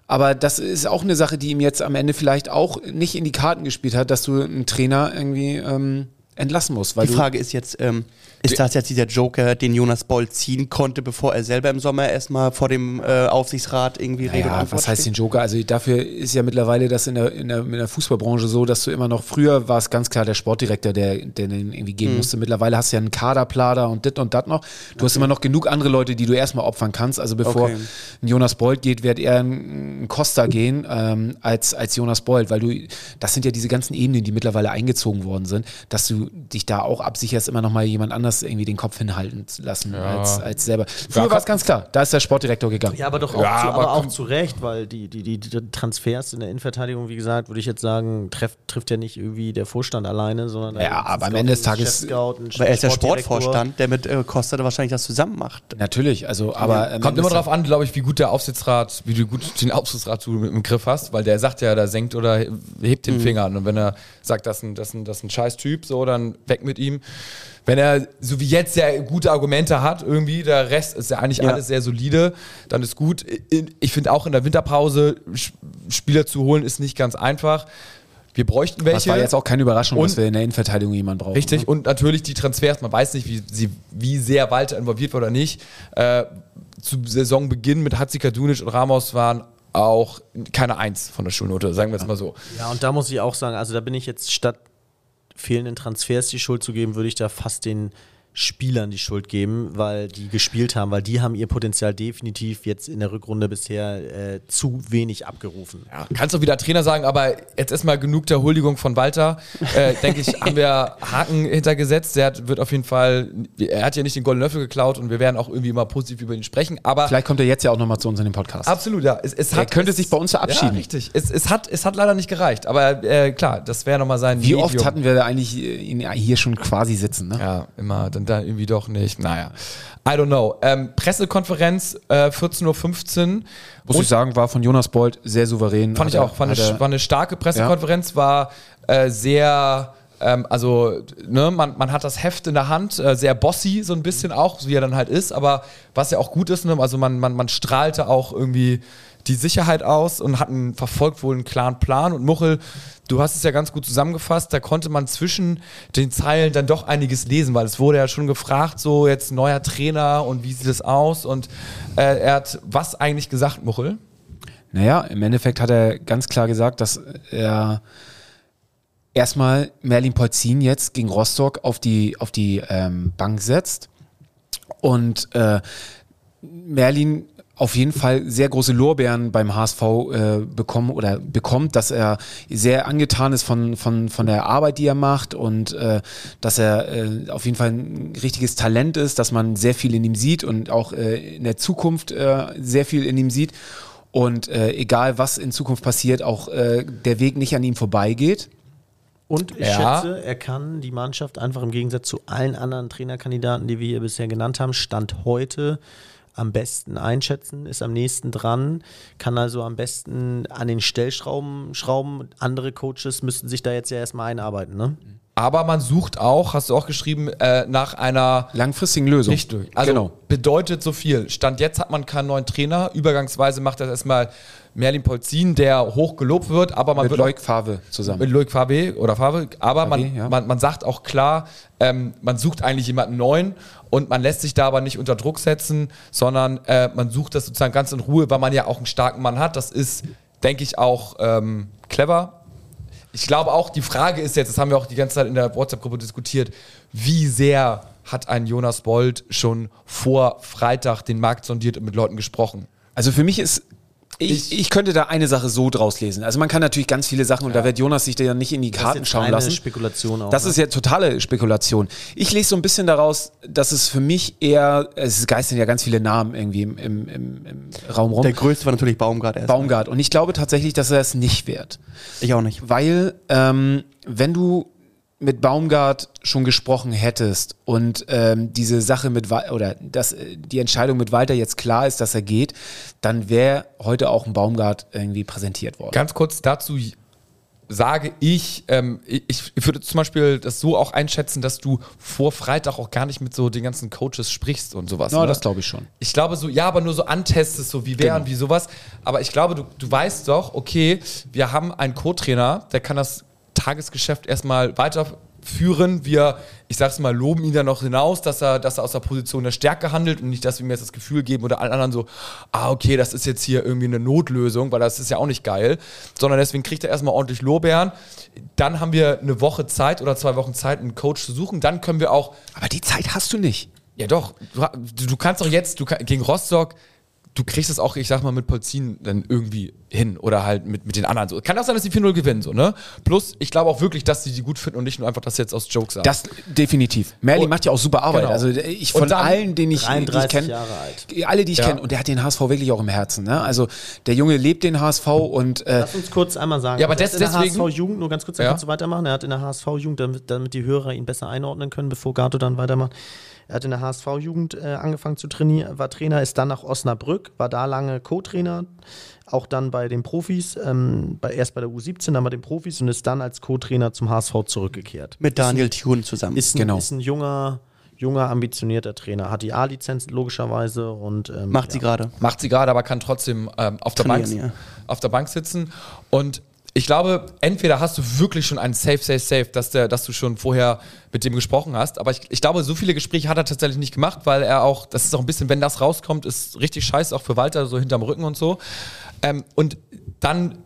aber das ist auch eine Sache, die ihm jetzt am Ende vielleicht auch nicht in die Karten gespielt hat, dass du einen Trainer irgendwie ähm, entlassen musst. Weil Die Frage ist jetzt, ähm, ist das jetzt dieser Joker, den Jonas Boll ziehen konnte, bevor er selber im Sommer erstmal vor dem äh, Aufsichtsrat irgendwie Rede und Ja, was heißt den Joker? Also dafür ist ja mittlerweile das in der, in der, in der Fußballbranche so, dass du immer noch, früher war es ganz klar der Sportdirektor, der, der den irgendwie Mhm. gehen musste. Mittlerweile hast du ja einen Kaderplader und dit und dat noch. Du hast immer noch genug andere Leute, die du erstmal opfern kannst. Also bevor Okay. ein Jonas Bolt geht, wird eher ein, Costa gehen ähm, als, als Jonas Bolt, weil du, das sind ja diese ganzen Ebenen, die mittlerweile eingezogen worden sind, dass du dich da auch absicherst, immer noch mal jemand anders irgendwie den Kopf hinhalten zu lassen als, als selber. Früher war es ganz klar, da ist der Sportdirektor gegangen. Ja, aber doch auch, Ja, zu, aber aber auch zu Recht, weil die, die, die, die Transfers in der Innenverteidigung, wie gesagt, würde ich jetzt sagen, treff, trifft ja nicht irgendwie der Vorstand alleine, sondern da Ja, aber am Ende des Tages- Aber er ist der. Sportvorstand, der mit äh, Costa da wahrscheinlich das zusammen macht. Natürlich, also aber am Kommt immer drauf an, glaube ich, wie gut der Aufsichtsrat, wie du gut den Aufsichtsrat du im Griff hast, weil der sagt ja, der senkt oder hebt den Finger an. Und wenn er sagt, das ist ein, das ist ein, das ist ein scheiß Typ, so, dann weg mit ihm. Wenn er, so wie jetzt, sehr gute Argumente hat, irgendwie, der Rest ist ja eigentlich Ja. alles sehr solide, dann ist gut. Ich finde auch in der Winterpause Spieler zu holen, ist nicht ganz einfach. Wir bräuchten welche. Das war jetzt auch keine Überraschung, dass Und- wir in der Innenverteidigung jemanden brauchen. Richtig, ne? und natürlich die Transfers, man weiß nicht, wie, sie, wie sehr Walter involviert war oder nicht. Äh, zu Saisonbeginn mit Hatzikadunic und Ramos waren auch keine Eins von der Schulnote, sagen wir jetzt mal so. Ja, und da muss ich auch sagen, also da bin ich jetzt statt fehlenden Transfers die Schuld zu geben, würde ich da fast den Spielern die Schuld geben, weil die gespielt haben, weil die haben ihr Potenzial definitiv jetzt in der Rückrunde bisher äh, zu wenig abgerufen. Ja, kannst du wieder Trainer sagen, aber jetzt erstmal genug der Huldigung von Walter. Äh, Denke ich, haben wir Haken hintergesetzt. Der hat, wird auf jeden Fall, er hat ja nicht den goldenen Löffel geklaut und wir werden auch irgendwie immer positiv über ihn sprechen. Aber Vielleicht kommt er jetzt ja auch nochmal zu uns in den Podcast. absolut, ja. Es, es Er hat, könnte es, sich bei uns verabschieden. Ja, richtig. Es, es, hat, es hat leider nicht gereicht. Aber äh, klar, das wäre nochmal sein Wie oft Medium. hatten wir da eigentlich äh, ihn hier schon quasi sitzen? Ne? Ja, immer, dann, dann irgendwie doch nicht. Naja. I don't know. Ähm, Pressekonferenz, äh, 14.15 Uhr. Muss ich sagen, war von Jonas Bold sehr souverän. Fand ich auch. War eine, er- war eine starke Pressekonferenz, war äh, sehr, ähm, also, ne, man, man hat das Heft in der Hand, äh, sehr bossy, so ein bisschen auch, wie er dann halt ist, aber was ja auch gut ist, ne, also man, man, man strahlte auch irgendwie die Sicherheit aus und hat einen, verfolgt wohl einen klaren Plan. Und Muchel, du hast es ja ganz gut zusammengefasst, da konnte man zwischen den Zeilen dann doch einiges lesen, weil es wurde ja schon gefragt, so jetzt neuer Trainer und wie sieht es aus? Und äh, er hat was eigentlich gesagt, Muchel? Naja, im Endeffekt hat er ganz klar gesagt, dass er erstmal Merlin Polzin jetzt gegen Rostock auf die, auf die ähm, Bank setzt und äh, Merlin auf jeden Fall sehr große Lorbeeren beim HSV äh, bekommen oder bekommt, dass er sehr angetan ist von, von, von der Arbeit, die er macht und äh, dass er äh, auf jeden Fall ein richtiges Talent ist, dass man sehr viel in ihm sieht und auch äh, in der Zukunft äh, sehr viel in ihm sieht. Und äh, egal was in Zukunft passiert, auch äh, der Weg nicht an ihm vorbeigeht. Und ich Ja. schätze, er kann die Mannschaft einfach im Gegensatz zu allen anderen Trainerkandidaten, die wir hier bisher genannt haben, Stand heute am besten einschätzen, ist am nächsten dran, kann also am besten an den Stellschrauben schrauben. Andere Coaches müssten sich da jetzt ja erstmal einarbeiten, ne? Aber man sucht auch, hast du auch geschrieben, äh, nach einer Langfristigen Lösung. nicht durch. Also genau. bedeutet so viel. Stand jetzt hat man keinen neuen Trainer. Übergangsweise macht das erstmal Merlin Polzin, der hoch gelobt wird, aber man Mit wird Loic Favre zusammen. mit Loic Favre oder Favre, aber man, Favre, ja. man, man sagt auch klar, ähm, man sucht eigentlich jemanden neuen und man lässt sich da aber nicht unter Druck setzen, sondern äh, man sucht das sozusagen ganz in Ruhe, weil man ja auch einen starken Mann hat. Das ist, denke ich, auch ähm, clever. Ich glaube auch, die Frage ist jetzt, das haben wir auch die ganze Zeit in der WhatsApp-Gruppe diskutiert, wie sehr hat ein Jonas Bold schon vor Freitag den Markt sondiert und mit Leuten gesprochen? Also für mich ist, ich, ich könnte da eine Sache so draus lesen. Also man kann natürlich ganz viele Sachen, und da wird Jonas sich ja nicht in die Das ist Karten schauen reine lassen. Spekulation auch. Das ne? ist ja totale Spekulation. Ich lese so ein bisschen daraus, dass es für mich eher, es geistern ja ganz viele Namen irgendwie im, im, im, im Raum rum. Der größte war natürlich Baumgart erst. Baumgart. Und ich glaube tatsächlich, dass er es nicht wird. Ich auch nicht. Weil, ähm, wenn du mit Baumgart schon gesprochen hättest und ähm, diese Sache mit oder dass äh, die Entscheidung mit Walter jetzt klar ist, dass er geht, dann wäre heute auch ein Baumgart irgendwie präsentiert worden. Ganz kurz dazu sage ich, ähm, ich, ich würde zum Beispiel das so auch einschätzen, dass du vor Freitag auch gar nicht mit so den ganzen Coaches sprichst und sowas. Ja, ne? das glaube ich schon. Ich glaube so, ja, aber nur so antestest, so wie wer und wie sowas. Aber ich glaube, du, du weißt doch, okay, wir haben einen Co-Trainer, der kann das Tagesgeschäft erstmal weiterführen. Wir, ich sag's mal, loben ihn dann noch hinaus, dass er, dass er aus der Position der Stärke handelt und nicht, dass wir ihm jetzt das Gefühl geben oder allen anderen so, ah, okay, das ist jetzt hier irgendwie eine Notlösung, weil das ist ja auch nicht geil. Sondern deswegen kriegt er erstmal ordentlich Lorbeeren. Dann haben wir eine Woche Zeit oder zwei Wochen Zeit, einen Coach zu suchen. Dann können wir auch Aber die Zeit hast du nicht. ja, doch. Du, du kannst doch jetzt, du gegen Rostock, du kriegst es auch, ich sag mal, mit Polzin dann irgendwie hin oder halt mit, mit den anderen. So. Kann auch sein, dass die 4-0 gewinnen, so, ne? Plus, ich glaube auch wirklich, dass sie die gut finden und nicht nur einfach das jetzt aus Jokes sagen. Das definitiv. Merlin Und- macht ja auch super Arbeit. Genau. Also ich Und von dann allen, den ich, die ich 33 kenne, alle, die ich Ja. kenne, und der hat den HSV wirklich auch im Herzen. Ne? Also der Junge lebt den HSV und äh, Lass uns kurz einmal sagen. Ja, aber er hat des- in der deswegen- HSV-Jugend, nur ganz kurz, dann Ja. kannst du weitermachen. Er hat in der HSV-Jugend, damit, damit die Hörer ihn besser einordnen können, bevor Gato dann weitermacht. Er hat in der HSV-Jugend äh, angefangen zu trainieren, war Trainer, ist dann nach Osnabrück, war da lange Co-Trainer, auch dann bei den Profis, ähm, bei, erst bei der U17, dann bei den Profis und ist dann als Co-Trainer zum HSV zurückgekehrt. Mit Daniel Thun zusammen. Ist ein, Genau. ist ein junger, junger, ambitionierter Trainer. Hat die A-Lizenz logischerweise und ähm, Macht sie ja. gerade. Macht sie gerade, aber kann trotzdem ähm, auf, der Bank, ja. auf der Bank sitzen. Und ich glaube, entweder hast du wirklich schon einen Safe, Safe, Safe, dass, der, dass du schon vorher mit dem gesprochen hast. Aber ich, ich glaube, so viele Gespräche hat er tatsächlich nicht gemacht, weil er auch, das ist auch ein bisschen, wenn das rauskommt, ist richtig scheiße, auch für Walter, so hinterm Rücken und so. Ähm, und dann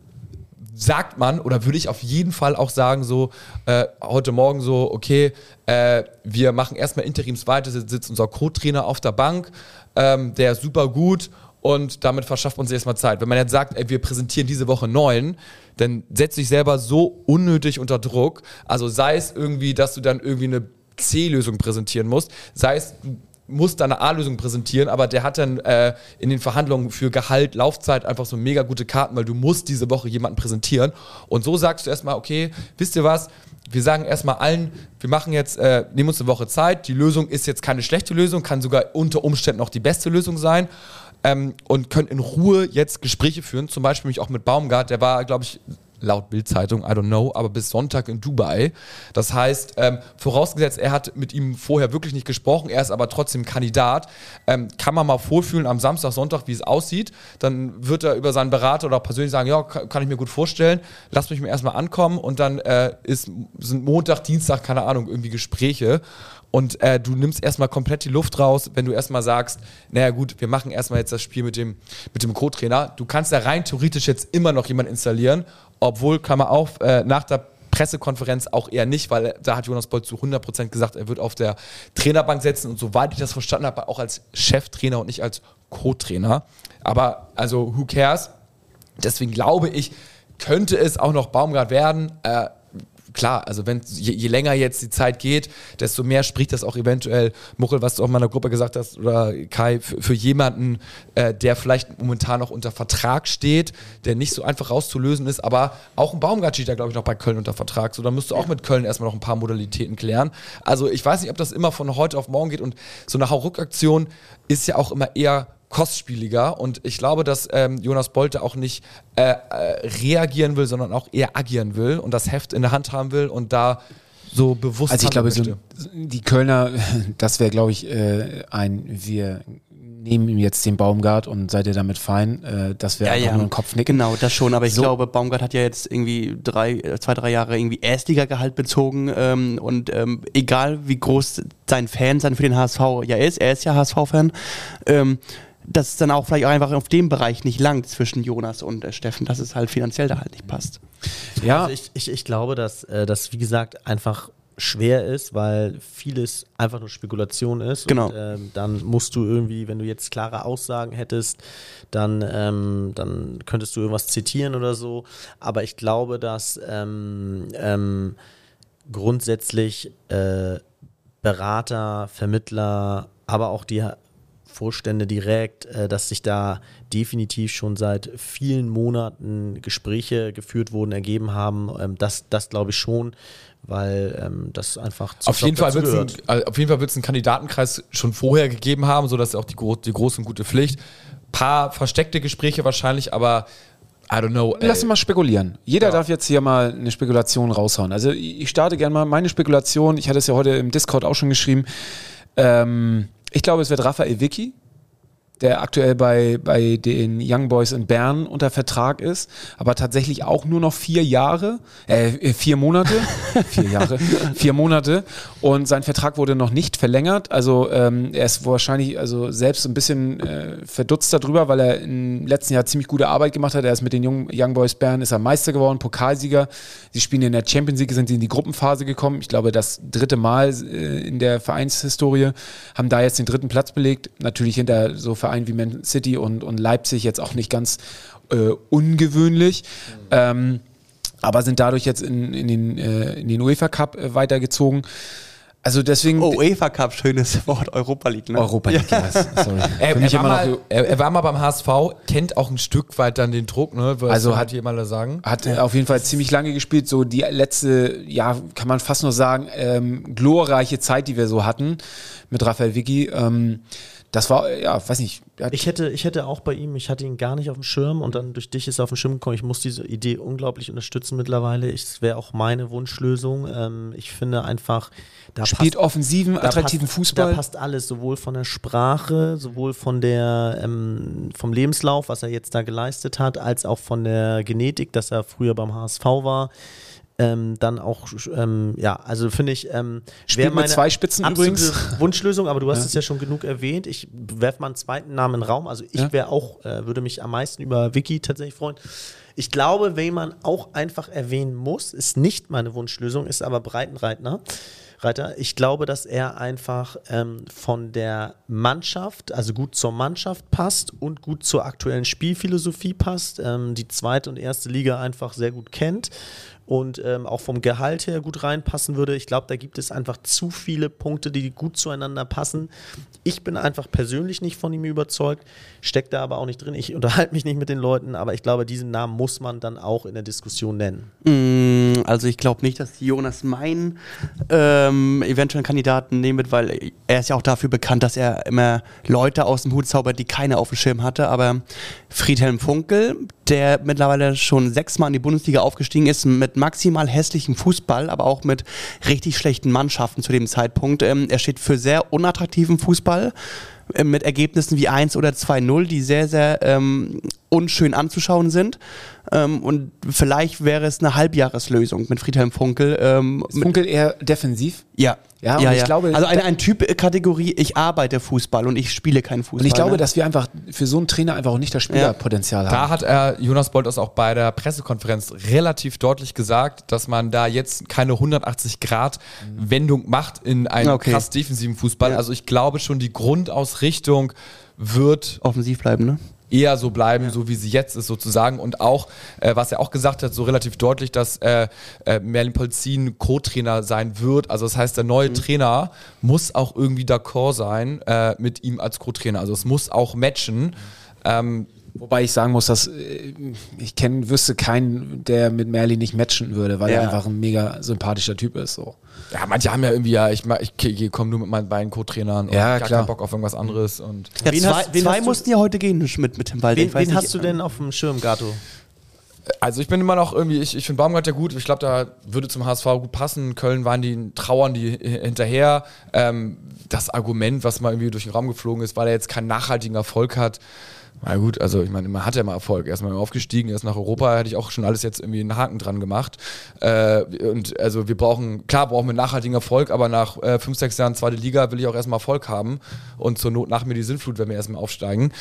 sagt man oder würde ich auf jeden Fall auch sagen, so äh, heute Morgen so, okay, äh, wir machen erstmal Interims weiter, sitzt unser Co-Trainer auf der Bank, ähm, der ist super gut und damit verschafft man sich erstmal Zeit. Wenn man jetzt sagt, ey, wir präsentieren diese Woche neun, dann setzt sich selber so unnötig unter Druck. Also sei es irgendwie, dass du dann irgendwie eine C-Lösung präsentieren musst, sei es, du musst da eine A-Lösung präsentieren, aber der hat dann äh, in den Verhandlungen für Gehalt, Laufzeit einfach so mega gute Karten, weil du musst diese Woche jemanden präsentieren. Und so sagst du erstmal, okay, wisst ihr was? Wir sagen erstmal allen, wir machen jetzt, äh, nehmen uns eine Woche Zeit. Die Lösung ist jetzt keine schlechte Lösung, kann sogar unter Umständen auch die beste Lösung sein. Ähm, und können in Ruhe jetzt Gespräche führen, zum Beispiel mich auch mit Baumgart, der war, glaube ich, laut Bildzeitung, I don't know, aber bis Sonntag in Dubai. Das heißt, ähm, vorausgesetzt, er hat mit ihm vorher wirklich nicht gesprochen, er ist aber trotzdem Kandidat, ähm, kann man mal vorfühlen am Samstag, Sonntag, wie es aussieht. Dann wird er über seinen Berater oder persönlich sagen, ja, kann, kann ich mir gut vorstellen, lass mich mir erstmal ankommen und dann äh, ist, sind Montag, Dienstag, keine Ahnung, irgendwie Gespräche. Und äh, du nimmst erstmal komplett die Luft raus, wenn du erstmal sagst, naja gut, wir machen erstmal jetzt das Spiel mit dem, mit dem Co-Trainer. Du kannst ja rein theoretisch jetzt immer noch jemanden installieren, obwohl, Klammer auf, äh, nach der Pressekonferenz auch eher nicht, weil da hat Jonas Boll zu 100% gesagt, er wird auf der Trainerbank setzen und soweit ich das verstanden habe, auch als Cheftrainer und nicht als Co-Trainer. Aber also, who cares? Deswegen glaube ich, könnte es auch noch Baumgart werden. Äh, klar, also wenn je, je, länger jetzt die Zeit geht, desto mehr spricht das auch eventuell, Muchel, was du auch in meiner Gruppe gesagt hast, oder Kai, für, für jemanden, äh, der vielleicht momentan noch unter Vertrag steht, der nicht so einfach rauszulösen ist, aber auch ein Baumgart steht da, glaube ich, noch bei Köln unter Vertrag. So, da musst du auch mit Köln erstmal noch ein paar Modalitäten klären. Also ich weiß nicht, ob das immer von heute auf morgen geht und so eine Hauruck-Aktion ist ja auch immer eher kostspieliger. Und ich glaube, dass ähm, Jonas Bolte auch nicht äh, äh, reagieren will, sondern auch eher agieren will und das Heft in der Hand haben will und da so bewusst. Also ich glaube, so, die Kölner, das wäre, glaube ich, äh, ein wir nehmen ihm jetzt den Baumgart und seid ihr damit fein? Äh, das wäre ja, ja. nur ein Kopfnicken. Genau, das schon. Aber ich so. glaube, Baumgart hat ja jetzt irgendwie drei, äh, zwei, drei Jahre irgendwie Erstliga-Gehalt bezogen ähm, und ähm, egal wie groß sein Fan sein für den HSV ja ist, er ist ja HSV-Fan. Ähm, dass es dann auch vielleicht auch einfach auf dem Bereich nicht langt zwischen Jonas und äh, Steffen, dass es halt finanziell da halt nicht passt. Ja, also ich, ich, ich glaube, dass äh, das, wie gesagt, einfach schwer ist, weil vieles einfach nur Spekulation ist. Genau. Und, ähm, dann musst du irgendwie, wenn du jetzt klare Aussagen hättest, dann, ähm, dann könntest du irgendwas zitieren oder so. Aber ich glaube, dass ähm, ähm grundsätzlich äh, Berater, Vermittler, aber auch die Vorstände direkt, äh, dass sich da definitiv schon seit vielen Monaten Gespräche geführt wurden, ergeben haben. Ähm, das, das glaube ich schon, weil ähm, das einfach zu auf jeden, Fall ein, äh, auf jeden Fall wird es einen Kandidatenkreis schon vorher gegeben haben, sodass auch die, die große und gute Pflicht. Paar versteckte Gespräche wahrscheinlich, aber I don't know. Lass uns mal spekulieren. Jeder ja. darf jetzt hier mal eine Spekulation raushauen. Also ich starte gerne mal meine Spekulation. Ich hatte es ja heute im Discord auch schon geschrieben. Ähm, ich glaube, es wird Raphael Vicky der aktuell bei, bei den Young Boys in Bern unter Vertrag ist, aber tatsächlich auch nur noch vier Jahre, äh, vier Monate, vier Jahre, vier Monate und sein Vertrag wurde noch nicht verlängert. Also ähm, er ist wahrscheinlich also selbst ein bisschen äh, verdutzt darüber, weil er im letzten Jahr ziemlich gute Arbeit gemacht hat. Er ist mit den Young, Young Boys Bern ist er Meister geworden, Pokalsieger. Sie spielen in der Champions League, sind sie in die Gruppenphase gekommen. Ich glaube, das dritte Mal äh, in der Vereinshistorie haben da jetzt den dritten Platz belegt. Natürlich hinter so Vereinen Vereinen wie Man City und, und Leipzig jetzt auch nicht ganz äh, ungewöhnlich. Mhm. Ähm, aber sind dadurch jetzt in, in den, äh, in den UEFA Cup äh, weitergezogen. Also deswegen. Oh, UEFA Cup, schönes Wort, Europa League, ne? Europa League, ja. sorry. er, er, war mal, er, er, war mal beim HSV, kennt auch ein Stück weit dann den Druck, ne? Was also hat jemand sagen. Hat ja. auf jeden Fall ziemlich lange gespielt, so die letzte, ja, kann man fast nur sagen, ähm, glorreiche Zeit, die wir so hatten mit Raphael Vicky. Ähm, das war, ja, weiß nicht. Ich hätte, ich hätte auch bei ihm, ich hatte ihn gar nicht auf dem Schirm und dann durch dich ist er auf dem Schirm gekommen. Ich muss diese Idee unglaublich unterstützen mittlerweile. Es wäre auch meine Wunschlösung. Ähm, ich finde einfach, da spielt passt, offensiven, attraktiven passt, Fußball. Da passt alles, sowohl von der Sprache, sowohl von der, ähm, vom Lebenslauf, was er jetzt da geleistet hat, als auch von der Genetik, dass er früher beim HSV war. Ähm, dann auch, ähm, ja, also finde ich, ähm, Spielt wäre mit zwei Spitzen übrigens. Wunschlösung, aber du hast es ja schon genug erwähnt. Ich werfe mal einen zweiten Namen in den Raum. Also ich Ja. wäre auch, äh, würde mich am meisten über Vicky tatsächlich freuen. Ich glaube, wen man auch einfach erwähnen muss, ist nicht meine Wunschlösung, ist aber Breitenreitner. Reiter. Ich glaube, dass er einfach ähm, von der Mannschaft, also gut zur Mannschaft passt und gut zur aktuellen Spielphilosophie passt, ähm, die zweite und erste Liga einfach sehr gut kennt und ähm, auch vom Gehalt her gut reinpassen würde. Ich glaube, da gibt es einfach zu viele Punkte, die gut zueinander passen. Ich bin einfach persönlich nicht von ihm überzeugt, steckt da aber auch nicht drin. Ich unterhalte mich nicht mit den Leuten, aber ich glaube, diesen Namen muss man dann auch in der Diskussion nennen. Mm, Also ich glaube nicht, dass Jonas meinen ähm, eventuellen Kandidaten nehmen wird, weil er ist ja auch dafür bekannt, dass er immer Leute aus dem Hut zaubert, die keiner auf dem Schirm hatte. Aber Friedhelm Funkel, der mittlerweile schon sechsmal in die Bundesliga aufgestiegen ist, mit maximal hässlichem Fußball, aber auch mit richtig schlechten Mannschaften zu dem Zeitpunkt. Ähm, er steht für sehr unattraktiven Fußball äh, mit Ergebnissen wie 1 oder 2-0, die sehr, sehr ähm, unschön anzuschauen sind. Ähm, und vielleicht wäre es eine Halbjahreslösung mit Friedhelm Funkel. Ähm, Ist Funkel eher defensiv? ja. Ja, und ich glaube- also eine, ein Typ äh, Kategorie, ich arbeite Fußball und ich spiele keinen Fußball. Und ich glaube, ne? dass wir einfach für so einen Trainer einfach auch nicht das Spielerpotenzial Da haben. hat er, Jonas Bolt das auch bei der Pressekonferenz relativ deutlich gesagt, dass man da jetzt keine 180-Grad-Wendung macht in einen Okay. krass defensiven Fußball. Ja. Also ich glaube schon, die Grundausrichtung wird offensiv bleiben, ne? Eher so bleiben, so wie sie jetzt ist sozusagen. Und auch, äh, was er auch gesagt hat, so relativ deutlich, dass äh, äh, Merlin Polzin Co-Trainer sein wird. Also das heißt, der neue Mhm. Trainer muss auch irgendwie d'accord sein äh, mit ihm als Co-Trainer. Also es muss auch matchen. Ähm, Wobei ich sagen muss, dass äh, ich kenne, wüsste keinen, der mit Merlin nicht matchen würde, weil er Ja. einfach ein mega sympathischer Typ ist. So. Ja, manche haben ja irgendwie, ja, ich, ich, ich komme nur mit meinen beiden Co-Trainern und Ja, gar klar. keinen Bock auf irgendwas anderes. Und Ja, Wen zwei hast- wen zwei hast mussten ja heute gehen mit, mit Tim Walter. Wen, wen hast du ähm, denn auf dem Schirm, Gato? also ich bin immer noch irgendwie, ich, ich finde Baumgart ja gut. Ich glaube, da würde zum HSV gut passen. Köln waren die, trauern die hinterher. Ähm, das Argument, was mal irgendwie durch den Raum geflogen ist, weil er jetzt keinen nachhaltigen Erfolg hat. Na gut, also ich meine, man hat ja mal Erfolg. Erstmal aufgestiegen, erst nach Europa, hätte ich auch schon alles jetzt irgendwie einen Haken dran gemacht. Äh, und also wir brauchen, klar brauchen wir nachhaltigen Erfolg, aber nach äh, fünf, sechs Jahren zweite Liga will ich auch erstmal Erfolg haben. Und zur Not nach mir die Sinnflut, wenn wir erstmal aufsteigen.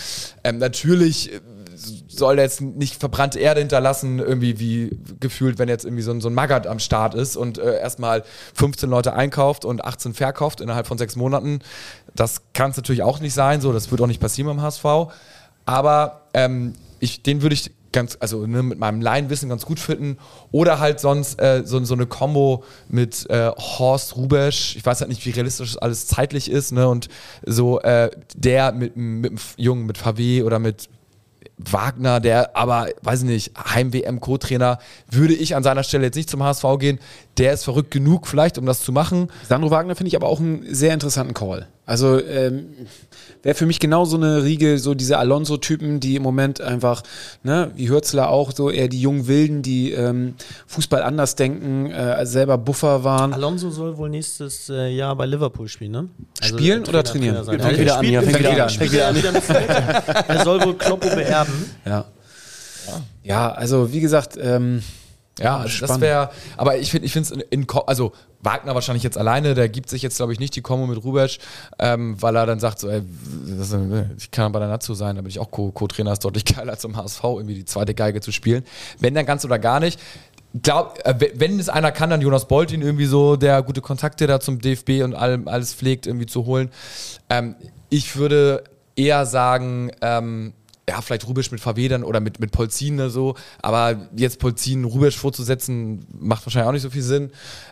Ähm, natürlich äh, soll er jetzt nicht verbrannte Erde hinterlassen, irgendwie wie gefühlt, wenn jetzt irgendwie so ein, so ein Magath am Start ist und äh, erstmal 15 Leute einkauft und 18 verkauft innerhalb von sechs Monaten. Das kann es natürlich auch nicht sein, so, das wird auch nicht passieren beim HSV. Aber ähm, ich, den würde ich ganz, also ne, mit meinem Laienwissen ganz gut finden. Oder halt sonst äh, so, so eine Combo mit äh, Horst Rubesch. Ich weiß halt nicht, wie realistisch das alles zeitlich ist. Ne? Und so äh, der mit, mit dem Jungen, mit VW oder mit Wagner, der aber, weiß ich nicht, Heim-WM-Co-Trainer, würde ich an seiner Stelle jetzt nicht zum HSV gehen. Der ist verrückt genug vielleicht, um das zu machen. Sandro Wagner finde ich aber auch einen sehr interessanten Call. Also ähm, wäre für mich genau so eine Riege, so diese Alonso-Typen, die im Moment einfach, ne, wie Hürzler auch, so eher die jungen Wilden, die ähm, Fußball anders denken, äh, selber Buffer waren. Alonso soll wohl nächstes äh, Jahr bei Liverpool spielen, ne? Spielen äh, oder trainieren? sein. Fängt Ja, wieder er an, ja, fängt wieder er an. spielt ja wieder Feld. Er soll wohl Kloppo beerben. Ja. Ja, also wie gesagt, ähm, Ja, also das wäre, aber ich finde, ich finde es in, in, also Wagner wahrscheinlich jetzt alleine, der gibt sich jetzt, glaube ich, nicht die Kombo mit Rubesch, ähm, weil er dann sagt, so, ey, das, äh, ich kann bei der Nazio sein, da bin ich auch Co- Co-Trainer, ist deutlich geiler als im HSV, irgendwie die zweite Geige zu spielen. Wenn dann ganz oder gar nicht. Glaub, äh, we- wenn es einer kann, dann Jonas Bolt ihn irgendwie so, der gute Kontakte da zum DFB und allem, alles pflegt, irgendwie zu holen. Ähm, ich würde eher sagen, ähm, ja, vielleicht Rubisch mit dann oder mit, mit Polzin oder so, aber jetzt Polzin Rubisch vorzusetzen, macht wahrscheinlich auch nicht so viel Sinn.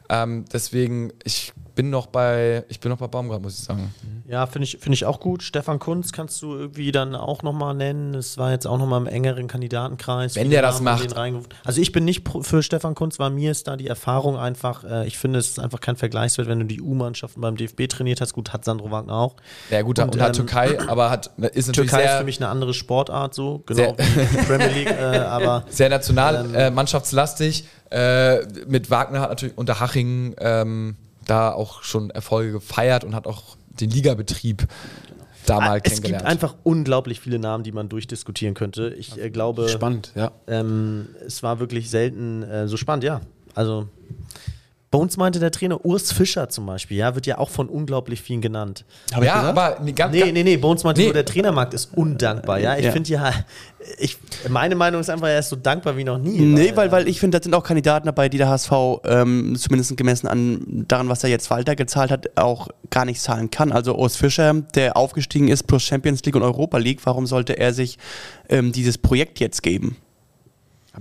Ähm, deswegen, ich bin noch bei, ich bin noch bei Baumgart, muss ich sagen. Ja, finde ich, finde ich auch gut. Stefan Kunz kannst du irgendwie dann auch nochmal nennen. Es war jetzt auch nochmal im engeren Kandidatenkreis. Wenn der das macht. Also ich bin nicht für Stefan Kunz, weil mir ist da die Erfahrung einfach, äh, ich finde, es ist einfach kein Vergleichswert, wenn du die U-Mannschaften beim DFB trainiert hast. Gut, hat Sandro Wagner auch. Ja gut, und, Und, hat ähm, Türkei, aber hat, ist natürlich Türkei ist sehr, für mich eine andere Sportart, so, genau Premier League, äh, aber sehr national, Ähm, äh, mannschaftslastig. Äh, mit Wagner hat natürlich unter Haching ähm, da auch schon Erfolge gefeiert und hat auch den Ligabetrieb da mal Ah, es gibt kennengelernt. einfach unglaublich viele Namen, die man durchdiskutieren könnte. Ich äh, glaube, spannend, ja. Ähm, es war wirklich selten äh, so spannend, ja. Also bei uns meinte der Trainer Urs Fischer zum Beispiel, ja, wird ja auch von unglaublich vielen genannt. Hab ich ja, gesagt? aber nee, ganz, Nee, nee, nee, bei uns meinte Nee. nur, der Trainermarkt ist undankbar, ja. Ich Ja. finde ja, ich, meine Meinung ist einfach, er ist so dankbar wie noch nie. Nee, weil, weil ich finde, da sind auch Kandidaten dabei, die der HSV ähm, zumindest gemessen an daran, was er jetzt Walter gezahlt hat, auch gar nicht zahlen kann. Also Urs Fischer, der aufgestiegen ist plus Champions League und Europa League, warum sollte er sich ähm, dieses Projekt jetzt geben?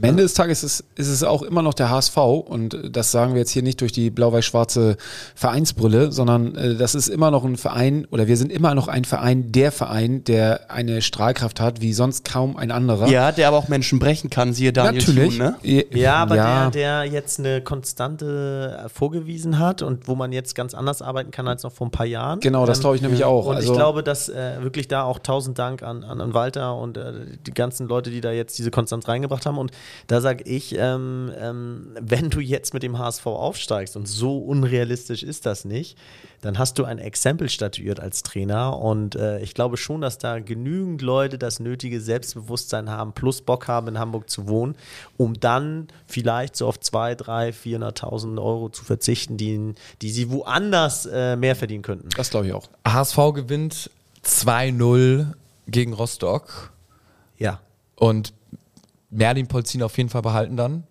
Am Ende des Tages ist, ist es auch immer noch der HSV und äh, das sagen wir jetzt hier nicht durch die blau-weiß-schwarze Vereinsbrille, sondern äh, das ist immer noch ein Verein oder wir sind immer noch ein Verein, der Verein, der eine Strahlkraft hat wie sonst kaum ein anderer. Ja, der aber auch Menschen brechen kann, siehe Daniel natürlich. Thun, ne? Ja, aber ja. Der, der jetzt eine Konstante äh, vorgewiesen hat und wo man jetzt ganz anders arbeiten kann als noch vor ein paar Jahren. Genau, das glaube ich nämlich auch. Und Also- ich glaube, dass äh, wirklich da auch tausend Dank an, an, an Walter und äh, die ganzen Leute, die da jetzt diese Konstanz reingebracht haben. Und da sage ich, ähm, ähm, wenn du jetzt mit dem HSV aufsteigst und so unrealistisch ist das nicht, dann hast du ein Exempel statuiert als Trainer. Und äh, ich glaube schon, dass da genügend Leute das nötige Selbstbewusstsein haben, plus Bock haben, in Hamburg zu wohnen, um dann vielleicht so auf 2, 3, 400.000 Euro zu verzichten, die, die sie woanders äh, mehr verdienen könnten. Das glaube ich auch. HSV gewinnt 2-0 gegen Rostock Ja. und Merlin Polzin auf jeden Fall behalten dann.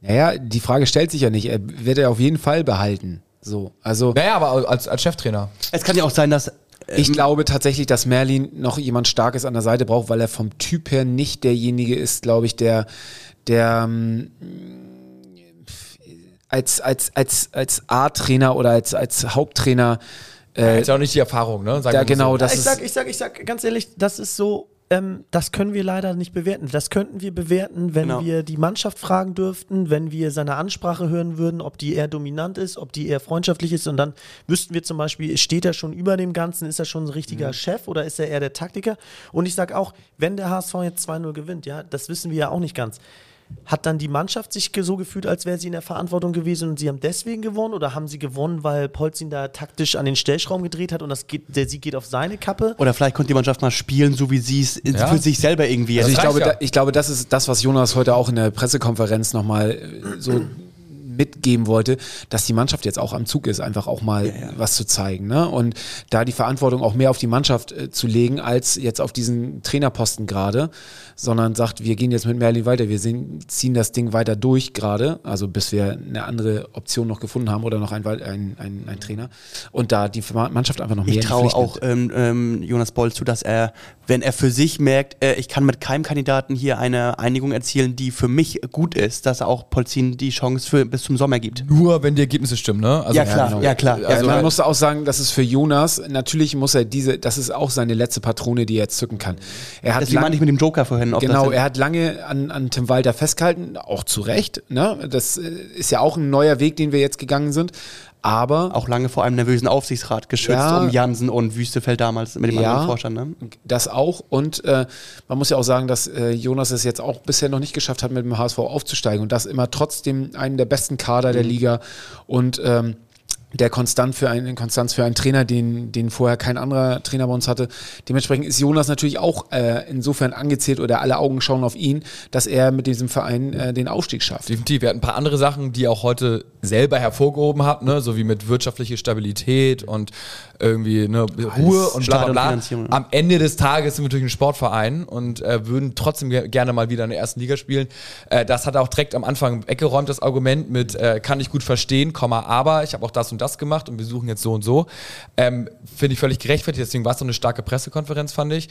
Naja, die Frage stellt sich ja nicht. Er wird er auf jeden Fall behalten. So, also Naja, aber als, als Cheftrainer. Es kann ja auch sein, dass ich glaube tatsächlich, dass Merlin noch jemand Starkes an der Seite braucht, weil er vom Typ her nicht derjenige ist, glaube ich, der, der ähm, als, als, als, als A-Trainer oder als, als Haupttrainer Er hat ja auch nicht die Erfahrung, ne? Sagen da genau so. das ich ist. sag, ich sag, ich sag ganz ehrlich, das ist so, ähm, das können wir leider nicht bewerten. Das könnten wir bewerten, wenn Genau. wir die Mannschaft fragen dürften, wenn wir seine Ansprache hören würden, ob die eher dominant ist, ob die eher freundschaftlich ist. Und dann wüssten wir zum Beispiel, steht er schon über dem Ganzen, ist er schon ein richtiger Mhm. Chef oder ist er eher der Taktiker? Und ich sag auch, wenn der HSV jetzt 2-0 gewinnt, ja, das wissen wir ja auch nicht ganz. Hat dann die Mannschaft sich so gefühlt, als wäre sie in der Verantwortung gewesen und sie haben deswegen gewonnen? Oder haben sie gewonnen, weil Polzin da taktisch an den Stellschrauben gedreht hat und das geht, der Sieg geht auf seine Kappe? Oder vielleicht konnte die Mannschaft mal spielen, so wie sie es Ja. für sich selber irgendwie Also ich glaube, ja. da, ich glaube, das ist das, was Jonas heute auch in der Pressekonferenz nochmal äh, so mitgeben wollte, dass die Mannschaft jetzt auch am Zug ist, einfach auch mal was zu zeigen. Ne? Und da die Verantwortung auch mehr auf die Mannschaft äh, zu legen, als jetzt auf diesen Trainerposten gerade, sondern sagt, wir gehen jetzt mit Merlin weiter, wir sehen, ziehen das Ding weiter durch gerade, also bis wir eine andere Option noch gefunden haben oder noch ein, ein, ein, ein Trainer. Und da die Mannschaft einfach noch mehr Ich traue auch ähm, ähm, Jonas Boll zu, dass er, wenn er für sich merkt, äh, ich kann mit keinem Kandidaten hier eine Einigung erzielen, die für mich gut ist, dass er auch Polzin die Chance für bis zum Sommer gibt. Nur wenn die Ergebnisse stimmen, ne? Also, Ja, klar, genau. ja klar. Ja, Also klar. man muss auch sagen, das ist für Jonas, natürlich muss er diese, das ist auch seine letzte Patrone, die er jetzt zücken kann. Er hat Deswegen lang- meine ich mit dem Joker vorhin. Genau, er hat lange an, an Tim Walter festgehalten, auch zu Recht. Ne? Das äh, ist ja auch ein neuer Weg, den wir jetzt gegangen sind. Aber auch lange vor einem nervösen Aufsichtsrat geschützt, Ja. um Jansen und Wüstefeld damals mit dem Ja. anderen Vorstand. Ne? das auch. Und äh, man muss ja auch sagen, dass äh, Jonas es jetzt auch bisher noch nicht geschafft hat, mit dem HSV aufzusteigen. Und das immer trotzdem einen der besten Kader Mhm. der Liga. Und ähm, der Konstant für einen, Konstanz für einen Trainer, den, den vorher kein anderer Trainer bei uns hatte. Dementsprechend ist Jonas natürlich auch äh, insofern angezählt oder alle Augen schauen auf ihn, dass er mit diesem Verein äh, den Aufstieg schafft. Definitiv. Wir hatten ein paar andere Sachen, die ihr auch heute selber hervorgehoben habt, ne? so wie mit wirtschaftliche Stabilität und irgendwie ne, Ruhe und bla bla bla. Am Ende des Tages sind wir natürlich ein Sportverein und äh, würden trotzdem ge gerne mal wieder in der ersten Liga spielen. Äh, das hat er auch direkt am Anfang weggeräumt, das Argument mit äh, kann ich gut verstehen, Komma, aber ich habe auch das und das gemacht und wir suchen jetzt so und so. Ähm, Finde ich völlig gerechtfertigt, deswegen war es so eine starke Pressekonferenz, fand ich.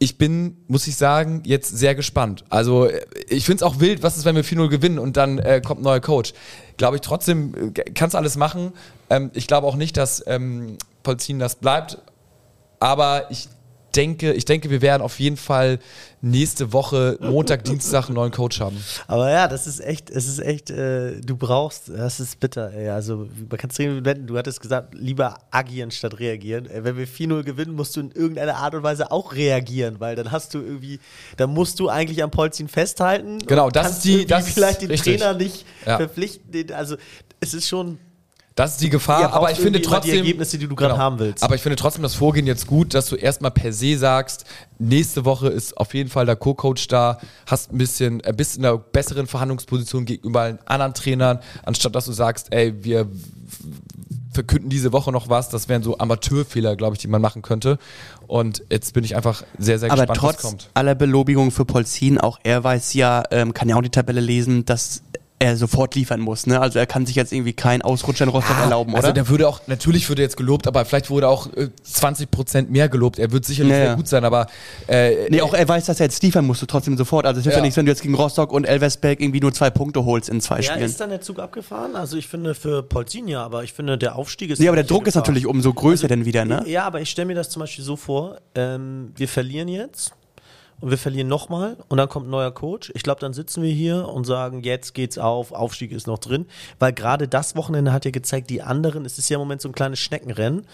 Ich bin, muss ich sagen, jetzt sehr gespannt. Also äh, ich finde es auch wild, was ist, wenn wir 4-0 gewinnen und dann äh, kommt ein neuer Coach. Glaube ich trotzdem, äh, kannst alles machen. Ähm, ich glaube auch nicht, dass ähm, Polzin das bleibt. Aber ich denke, ich denke, wir werden auf jeden Fall nächste Woche, Montag, Dienstag einen neuen Coach haben. Aber ja, das ist echt, es ist echt, äh, du brauchst, das ist bitter, ey. Also, man kann es wetten, du hattest gesagt, lieber agieren statt reagieren. Äh, wenn wir 4-0 gewinnen, musst du in irgendeiner Art und Weise auch reagieren, weil dann hast du irgendwie, dann musst du eigentlich am Polzin festhalten. Genau, das ist die- das vielleicht den richtig. Trainer nicht Ja. verpflichten. Also, es ist schon. Das ist die Gefahr, Ja, aber ich finde die trotzdem. Genau. Ergebnisse, die du gerade haben willst. Aber ich finde trotzdem das Vorgehen jetzt gut, dass du erstmal per se sagst, nächste Woche ist auf jeden Fall der Co-Coach da, hast ein bisschen, äh, bist in einer besseren Verhandlungsposition gegenüber allen anderen Trainern, anstatt dass du sagst, ey, wir verkünden diese Woche noch was. Das wären so Amateurfehler, glaube ich, die man machen könnte. Und jetzt bin ich einfach sehr, sehr Aber gespannt, was trotz kommt. aller Belobigungen für Polzin, auch er weiß ja, ähm, kann ja auch die Tabelle lesen, dass er sofort liefern muss. Ne? Also er kann sich jetzt irgendwie keinen Ausrutscher in Rostock erlauben, oder? Also der würde auch, natürlich würde jetzt gelobt, aber vielleicht wurde auch äh, 20% mehr gelobt. Er wird sicherlich Ja, sehr ja. gut sein, aber äh, Nee, auch er weiß, dass er jetzt liefern musst du trotzdem sofort. Also es hilft ja. Ja. nichts, wenn du jetzt gegen Rostock und Elversberg irgendwie nur zwei Punkte holst in zwei Ja, Spielen. ist dann der Zug abgefahren? Also ich finde für Polzin ja, aber ich finde der Aufstieg ist. Nee, aber der Druck ist natürlich umso größer denn wieder, ne? Ja, aber ich stelle mir das zum Beispiel so vor, ähm, wir verlieren jetzt und wir verlieren nochmal und dann kommt ein neuer Coach. Ich glaube, dann sitzen wir hier und sagen, jetzt geht's auf, Aufstieg ist noch drin, weil gerade das Wochenende hat ja gezeigt, die anderen, es ist ja im Moment so ein kleines Schneckenrennen.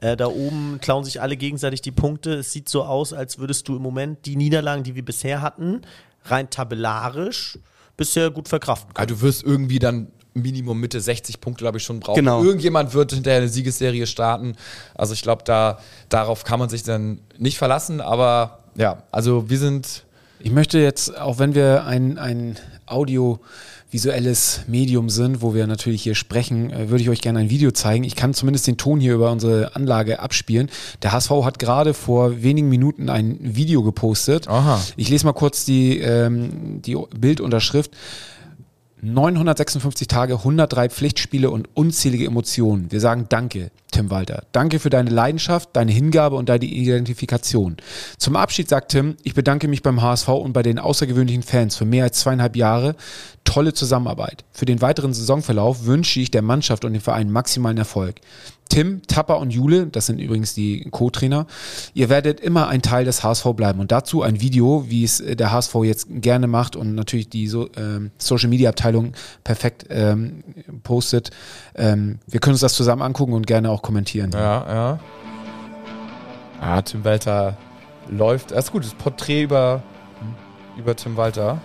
Äh, da oben klauen sich alle gegenseitig die Punkte. Es sieht so aus, als würdest du im Moment die Niederlagen, die wir bisher hatten, rein tabellarisch bisher gut verkraften können. Ja, du wirst irgendwie dann Minimum Mitte 60 Punkte, glaube ich, schon brauchen. Genau. Irgendjemand wird hinterher eine Siegesserie starten. Also ich glaube, da, darauf kann man sich dann nicht verlassen. Aber ja, also wir sind. Ich möchte jetzt, auch wenn wir ein, ein audiovisuelles Medium sind, wo wir natürlich hier sprechen, äh, würde ich euch gerne ein Video zeigen. Ich kann zumindest den Ton hier über unsere Anlage abspielen. Der HSV hat gerade vor wenigen Minuten ein Video gepostet. Aha. Ich lese mal kurz die, ähm, die Bildunterschrift. 956 Tage, 103 Pflichtspiele und unzählige Emotionen. Wir sagen Danke, Tim Walter. Danke für deine Leidenschaft, deine Hingabe und deine Identifikation. Zum Abschied sagt Tim, ich bedanke mich beim HSV und bei den außergewöhnlichen Fans für mehr als zweieinhalb Jahre. Tolle Zusammenarbeit. Für den weiteren Saisonverlauf wünsche ich der Mannschaft und dem Verein maximalen Erfolg. Tim, Tapper und Jule, das sind übrigens die Co-Trainer, ihr werdet immer ein Teil des HSV bleiben. Und dazu ein Video, wie es äh, der HSV jetzt gerne macht und natürlich die so, ähm, Social Media Abteilung perfekt ähm, postet. Ähm, wir können uns das zusammen angucken und gerne auch kommentieren. Ja, ja. Ah, Tim Walter läuft. Das ist gut, das Porträt über, über Tim Walter.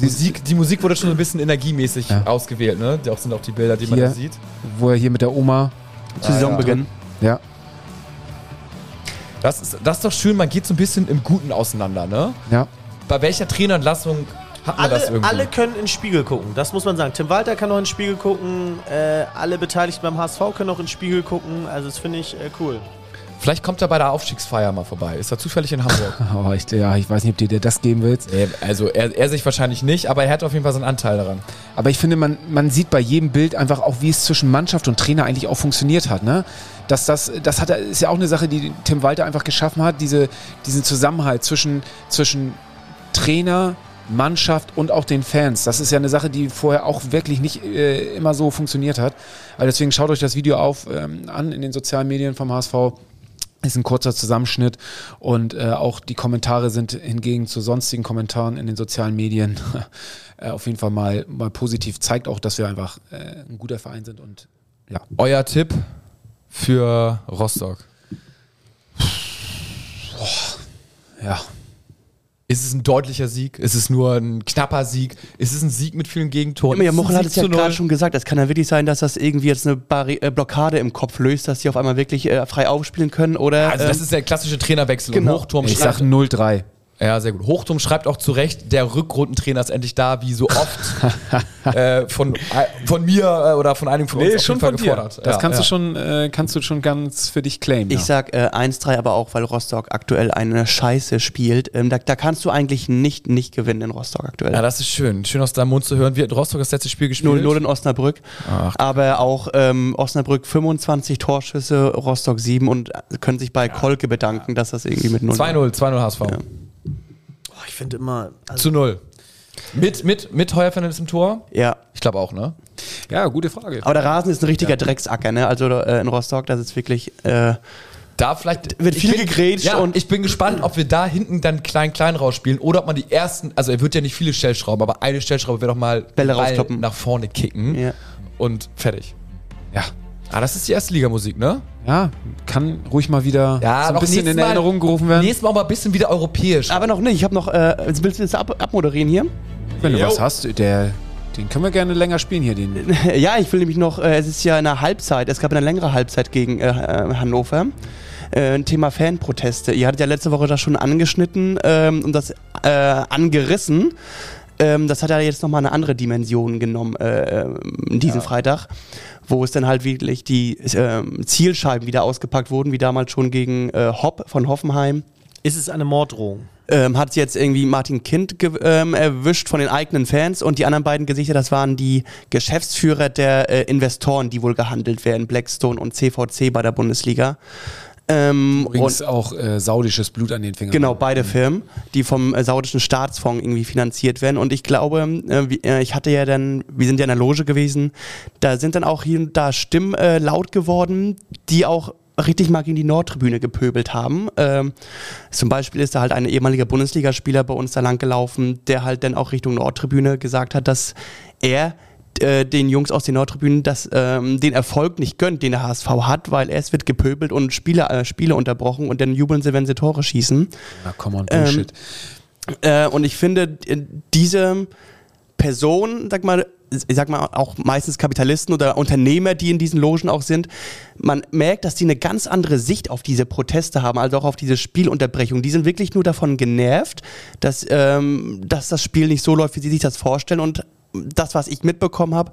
Die Musik, die Musik wurde schon ein bisschen energiemäßig Ja. ausgewählt, ne? Die auch sind auch die Bilder, die man Hier. da sieht. Wo er hier mit der Oma, Zu Saisonbeginn. ja, Das ist, das ist doch schön, man geht so ein bisschen im Guten auseinander, ne? ja. Bei welcher Trainerentlassung hat man das Alle, irgendwie? alle können in den Spiegel gucken, das muss man sagen. Tim Walter kann noch in den Spiegel gucken, äh, alle Beteiligten beim HSV können noch in den Spiegel gucken, also das finde ich äh, cool. Vielleicht kommt er bei der Aufstiegsfeier mal vorbei. Ist er zufällig in Hamburg? Oh, ich, ja, ich weiß nicht, ob du dir das geben willst. Also er, er sich wahrscheinlich nicht, aber er hat auf jeden Fall seinen Anteil daran. Aber ich finde, man, man sieht bei jedem Bild einfach auch, wie es zwischen Mannschaft und Trainer eigentlich auch funktioniert hat. Ne? Dass das, das hat, ist ja auch eine Sache, die Tim Walter einfach geschaffen hat, diese, diesen Zusammenhalt zwischen, zwischen Trainer, Mannschaft und auch den Fans. Das ist ja eine Sache, die vorher auch wirklich nicht äh, immer so funktioniert hat. Also deswegen schaut euch das Video auf, ähm, an in den sozialen Medien vom HSV. Ist ein kurzer Zusammenschnitt und äh, auch die Kommentare sind hingegen zu sonstigen Kommentaren in den sozialen Medien äh, auf jeden Fall mal, mal positiv. Zeigt auch, dass wir einfach äh, ein guter Verein sind und ja. Euer Tipp für Rostock? Ja, Ist es ein deutlicher Sieg? Ist es nur ein knapper Sieg? Ist es ein Sieg mit vielen Gegentoren? Ja, Ist Mochel hat es ja gerade schon gesagt, es kann ja wirklich sein, dass das irgendwie jetzt eine Barri äh, Blockade im Kopf löst, dass sie auf einmal wirklich äh, frei aufspielen können oder Also das ähm, ist der klassische Trainerwechsel. Genau. Hochturm ich schreibt, sag 0-3. Ja, sehr gut. Hochturm schreibt auch zu Recht, der Rückrundentrainer ist endlich da, wie so oft äh, von, von mir äh, oder von einigen von uns auf jeden Fall gefordert. Das Ja, kannst ja. du schon, äh, kannst du schon ganz für dich claimen. Ich ja. sag äh, 1-3, aber auch, weil Rostock aktuell eine Scheiße spielt. Ähm, da, da kannst du eigentlich nicht nicht gewinnen in Rostock aktuell. Ja, das ist schön. Schön aus deinem Mund zu hören. Wie hat Rostock das letzte Spiel gespielt? 0-0 in Osnabrück. Ach. Aber auch ähm, Osnabrück 25 Torschüsse, Rostock 7 und können sich bei Kolke bedanken, dass das irgendwie mit 0 2-0, 2-0 HSV. Finde immer, also Zu 0. Mit, mit, mit Heuer Fernandes im Tor? Ja. Ich glaube auch, ne? ja, gute Frage. Aber der Rasen ist ein richtiger Drecksacker, ne? Also äh, in Rostock, das ist wirklich. Äh, Da vielleicht Wird viel bin- gegrätscht ja, und- ich bin gespannt, ob wir da hinten dann klein klein rausspielen oder ob man die ersten, also er wird ja nicht viele Stellschrauben, aber eine Stellschraube wird doch mal Bälle Ball nach vorne kicken Ja. und fertig. Ja. Ah, das ist die erste Ligamusik, ne? Ja, kann ruhig mal wieder Ja, so ein bisschen in Mal- Erinnerung gerufen werden. Nächstes Mal aber ein bisschen wieder europäisch. aber noch nicht. Ich habe noch. Äh, willst du das ab abmoderieren hier? Wenn du was hast, der Den können wir gerne länger spielen hier, den. Ja, ich will nämlich noch, äh, es ist ja eine Halbzeit, es gab eine längere Halbzeit gegen äh, äh, Hannover. Äh, ein Thema Fanproteste. Ihr hattet ja letzte Woche das schon angeschnitten ähm, und das äh, angerissen. Ähm, das hat ja jetzt nochmal eine andere Dimension genommen äh, ähm, diesen Freitag, wo es dann halt wirklich die ähm, Zielscheiben wieder ausgepackt wurden, wie damals schon gegen äh, Hopp von Hoffenheim. Ist es eine Morddrohung? ähm, hat jetzt irgendwie Martin Kind ähm, erwischt von den eigenen Fans und die anderen beiden Gesichter, das waren die Geschäftsführer der äh, Investoren, die wohl gehandelt werden, Blackstone und CVC bei der Bundesliga. Ähm, Übrigens und auch äh, saudisches Blut an den Fingern. Genau, beide Firmen, die vom äh, saudischen Staatsfonds irgendwie finanziert werden. Und ich glaube, äh, wie, äh, ich hatte ja dann, wir sind ja in der Loge gewesen, da sind dann auch hier und da Stimmen äh, laut geworden, die auch richtig mal gegen die Nordtribüne gepöbelt haben. Ähm, zum Beispiel ist da halt ein ehemaliger Bundesligaspieler bei uns da lang gelaufen, der halt dann auch Richtung Nordtribüne gesagt hat, dass er äh, den Jungs aus den Nordtribünen das, ähm, den Erfolg nicht gönnt, den der HSV hat, weil es wird gepöbelt und Spiele, äh, Spiele unterbrochen und dann jubeln sie, wenn sie Tore schießen. Na, come on, Bullshit. Äh, und ich finde, äh, diese Person, sag mal, ich sag mal auch meistens Kapitalisten oder Unternehmer, die in diesen Logen auch sind, man merkt, dass die eine ganz andere Sicht auf diese Proteste haben, also auch auf diese Spielunterbrechung. Die sind wirklich nur davon genervt, dass, ähm, dass das Spiel nicht so läuft, wie sie sich das vorstellen und das, was ich mitbekommen habe,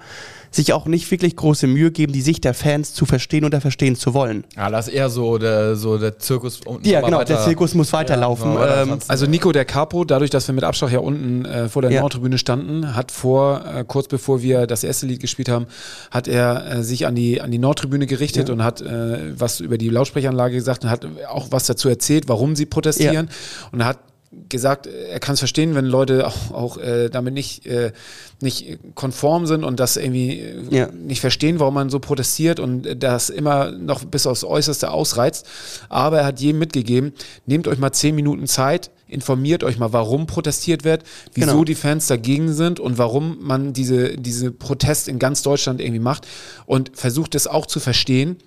sich auch nicht wirklich große Mühe geben, die Sicht der Fans zu verstehen oder verstehen zu wollen. Ja, das ist eher so der, so der Zirkus. unten Ja, mal genau, weiter- der Zirkus muss weiterlaufen. Ja, ähm. Also Nico der Capo, dadurch, dass wir mit Abschlag ja unten äh, vor der Ja. Nordtribüne standen, hat vor, äh, kurz bevor wir das erste Lied gespielt haben, hat er äh, sich an die, an die Nordtribüne gerichtet und hat äh, was über die Lautsprecheranlage gesagt und hat auch was dazu erzählt, warum sie protestieren. Und er hat gesagt, er kann es verstehen, wenn Leute auch, auch äh, damit nicht, äh, nicht konform sind und das irgendwie äh, Ja. nicht verstehen, warum man so protestiert und das immer noch bis aufs Äußerste ausreizt. Aber er hat jedem mitgegeben, nehmt euch mal zehn Minuten Zeit, informiert euch mal, warum protestiert wird, wieso Genau. die Fans dagegen sind und warum man diese, diese Protest in ganz Deutschland irgendwie macht und versucht es auch zu verstehen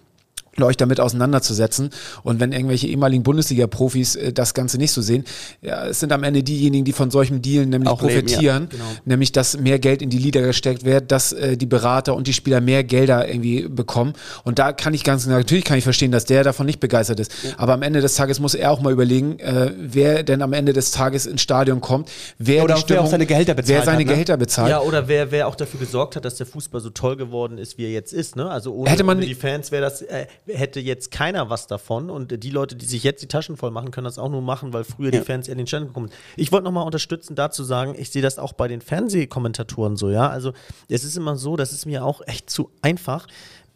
euch damit auseinanderzusetzen. Und wenn irgendwelche ehemaligen Bundesliga-Profis äh, das Ganze nicht so sehen, ja, es sind am Ende diejenigen, die von solchen Dealen nämlich Auch leben, ja, profitieren, genau. nämlich dass mehr Geld in die Liga gesteckt wird, dass äh, die Berater und die Spieler mehr Gelder irgendwie bekommen. Und da kann ich ganz natürlich kann ich verstehen, dass der davon nicht begeistert ist. Aber am Ende des Tages muss er auch mal überlegen, äh, wer denn am Ende des Tages ins Stadion kommt, wer Oder die auch wer seine Gehälter bezahlt wer seine hat, ne? Gehälter bezahlt. Ja, oder wer, wer auch dafür gesorgt hat, dass der Fußball so toll geworden ist, wie er jetzt ist. Ne? Also ohne, Hätte man ohne die Fans wäre das, äh, hätte jetzt keiner was davon. Und die Leute, die sich jetzt die Taschen voll machen, können das auch nur machen, weil früher die Fans in den Stand gekommen sind. Ich wollte nochmal unterstützen, dazu sagen, ich sehe das auch bei den Fernsehkommentatoren so, ja. Also es ist immer so, das ist mir auch echt zu einfach.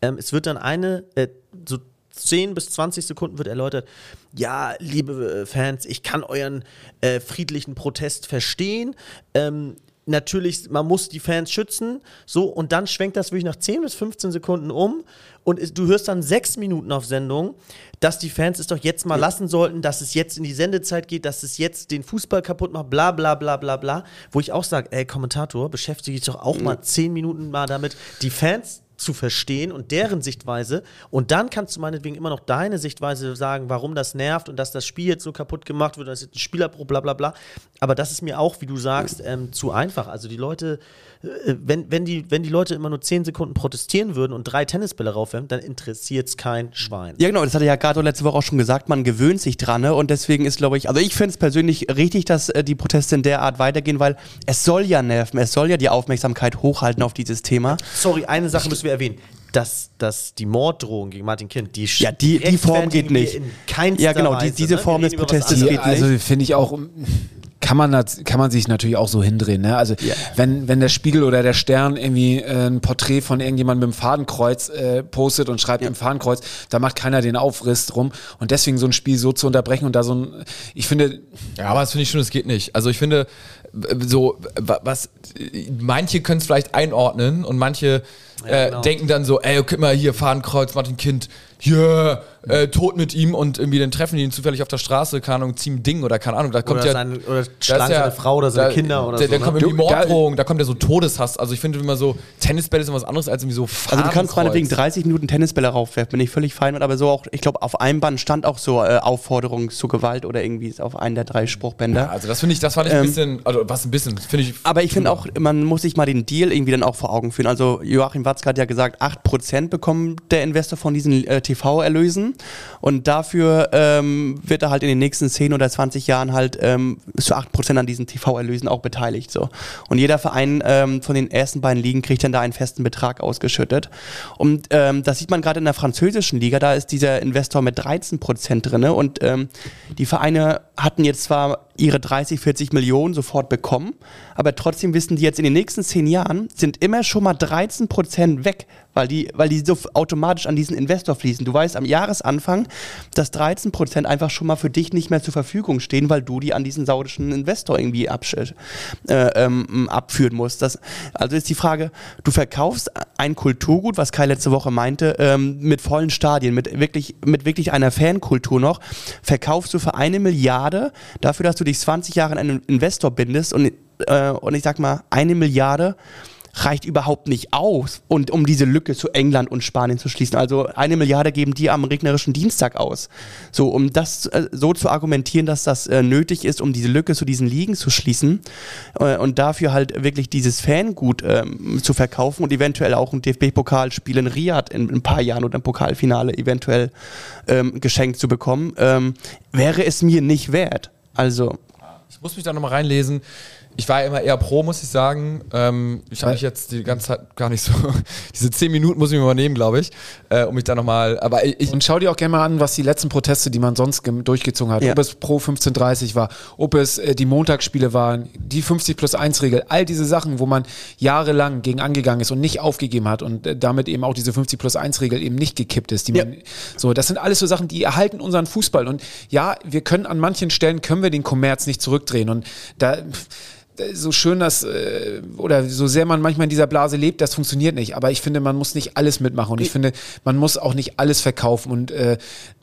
Ähm, es wird dann eine, äh, so 10 bis 20 Sekunden wird erläutert, ja, liebe äh, Fans, ich kann euren äh, friedlichen Protest verstehen. Ähm, natürlich, man muss die Fans schützen, so, und dann schwenkt das wirklich nach 10 bis 15 Sekunden um und du hörst dann sechs Minuten auf Sendung, dass die Fans es doch jetzt mal lassen sollten, dass es jetzt in die Sendezeit geht, dass es jetzt den Fußball kaputt macht, bla bla bla bla bla, wo ich auch sage, ey, Kommentator, beschäftige dich doch auch mal 10 Minuten mal damit, die Fans zu verstehen und deren Sichtweise. Und dann kannst du meinetwegen immer noch deine Sichtweise sagen, warum das nervt und dass das Spiel jetzt so kaputt gemacht wird, dass jetzt ein Spieler pro bla bla bla. Aber das ist mir auch, wie du sagst, ähm, zu einfach. Also die Leute, wenn, wenn, die, wenn die Leute immer nur 10 Sekunden protestieren würden und drei Tennisbälle raufwerfen, dann interessiert es kein Schwein. Ja, genau, das hatte ja Gato letzte Woche auch schon gesagt, man gewöhnt sich dran, ne? Und deswegen ist, glaube ich, also ich finde es persönlich richtig, dass äh, die Proteste in der Art weitergehen, weil es soll ja nerven, es soll ja die Aufmerksamkeit hochhalten auf dieses Thema. Sorry, eine Sache müssen wir erwähnen. Dass, dass die Morddrohung gegen Martin Kind, die Ja, die- die Form geht nicht. Ja, genau, die- diese ne? Form des Protestes geht also finde ich auch kann man das, kann man sich natürlich auch so hindrehen, ne? Also wenn wenn der Spiegel oder der Stern irgendwie äh, ein Porträt von irgendjemandem mit dem Fadenkreuz äh, postet und schreibt im Fadenkreuz, da macht keiner den Aufriss drum und deswegen so ein Spiel so zu unterbrechen und da so ein ich finde Ja, aber das finde ich schon, es geht nicht. Also ich finde, so, wa- was, manche können es vielleicht einordnen und manche äh, genau. denken dann so, ey, guck mal hier, Fahnenkreuz, Martin Kind, hier, äh, tot mit ihm und irgendwie dann treffen die ihn zufällig auf der Straße, keine Ahnung, ziehen Ding oder keine Ahnung, da kommt Oder, ja sein, oder da schlagen ja- seine Frau oder seine da- Kinder oder da, so. Da ne? kommt irgendwie da- Morddrohung, da kommt ja so Todeshass. Also ich finde immer so, Tennisbälle sind was anderes als irgendwie so Also du kannst meinetwegen 30 Minuten Tennisbälle raufwerfen, bin ich völlig fein mit, aber so auch, ich glaube, auf einem Band stand auch so äh, Aufforderung zu Gewalt oder irgendwie ist auf einen der drei Spruchbänder. Ja, also das finde ich, das fand ich ein Ähm, bisschen, also was ein bisschen, finde ich. Aber ich finde auch, man muss sich mal den Deal irgendwie dann auch vor Augen führen. Also Joachim Watzke hat ja gesagt, 8% bekommt der Investor von diesen äh, TV-Erlösen und dafür ähm, wird er halt in den nächsten 10 oder 20 Jahren halt ähm, zu 8% an diesen TV-Erlösen auch beteiligt. So. Und jeder Verein ähm, von den ersten beiden Ligen kriegt dann da einen festen Betrag ausgeschüttet. Und ähm, das sieht man gerade in der französischen Liga, da ist dieser Investor mit 13% drinne und ähm, die Vereine hatten jetzt zwar ihre 30, 40 Millionen sofort bekommen, aber trotzdem wissen die jetzt in den nächsten 10 Jahren sind immer schon mal 13% weg, weil die, weil die so automatisch an diesen Investor fließen. Du weißt am Jahresanfang, dass 13% einfach schon mal für dich nicht mehr zur Verfügung stehen, weil du die an diesen saudischen Investor irgendwie absch- äh, ähm, abführen musst. Das, also ist die Frage, du verkaufst ein Kulturgut, was Kai letzte Woche meinte, ähm, mit vollen Stadien, mit wirklich, mit wirklich einer Fankultur noch, verkaufst du für eine Milliarde dafür, dass du dich 20 Jahre an einen Investor bindest und, äh, und ich sag mal, eine Milliarde reicht überhaupt nicht aus, und, um diese Lücke zu England und Spanien zu schließen. Also eine Milliarde geben die am regnerischen Dienstag aus. So, um das äh, so zu argumentieren, dass das äh, nötig ist, um diese Lücke zu diesen Ligen zu schließen äh, und dafür halt wirklich dieses Fangut ähm, zu verkaufen und eventuell auch ein DFB-Pokalspiel in Riyadh in, ein paar Jahren oder ein Pokalfinale eventuell ähm, geschenkt zu bekommen, ähm, wäre es mir nicht wert. Also, Ich muss mich da nochmal reinlesen. Ich war ja immer eher pro, muss ich sagen. Ähm, ich habe mich jetzt die ganze Zeit gar nicht so. Diese zehn Minuten muss ich mir mal nehmen, glaube ich, äh, um mich da nochmal. Aber ich, Und schau dir auch gerne mal an, was die letzten Proteste, die man sonst durchgezogen hat, Ja. ob es pro 1530 war, ob es äh, die Montagsspiele waren, die 50 plus 1 Regel, all diese Sachen, wo man jahrelang gegen angegangen ist und nicht aufgegeben hat und äh, damit eben auch diese 50 plus 1 Regel eben nicht gekippt ist. Die Ja. man, so, das sind alles so Sachen, die erhalten unseren Fußball. Und ja, wir können an manchen Stellen können wir den Kommerz nicht zurückdrehen. Und da so schön das äh, oder so sehr man manchmal in dieser Blase lebt, das funktioniert nicht. Aber ich finde, man muss nicht alles mitmachen und ich finde, man muss auch nicht alles verkaufen und äh,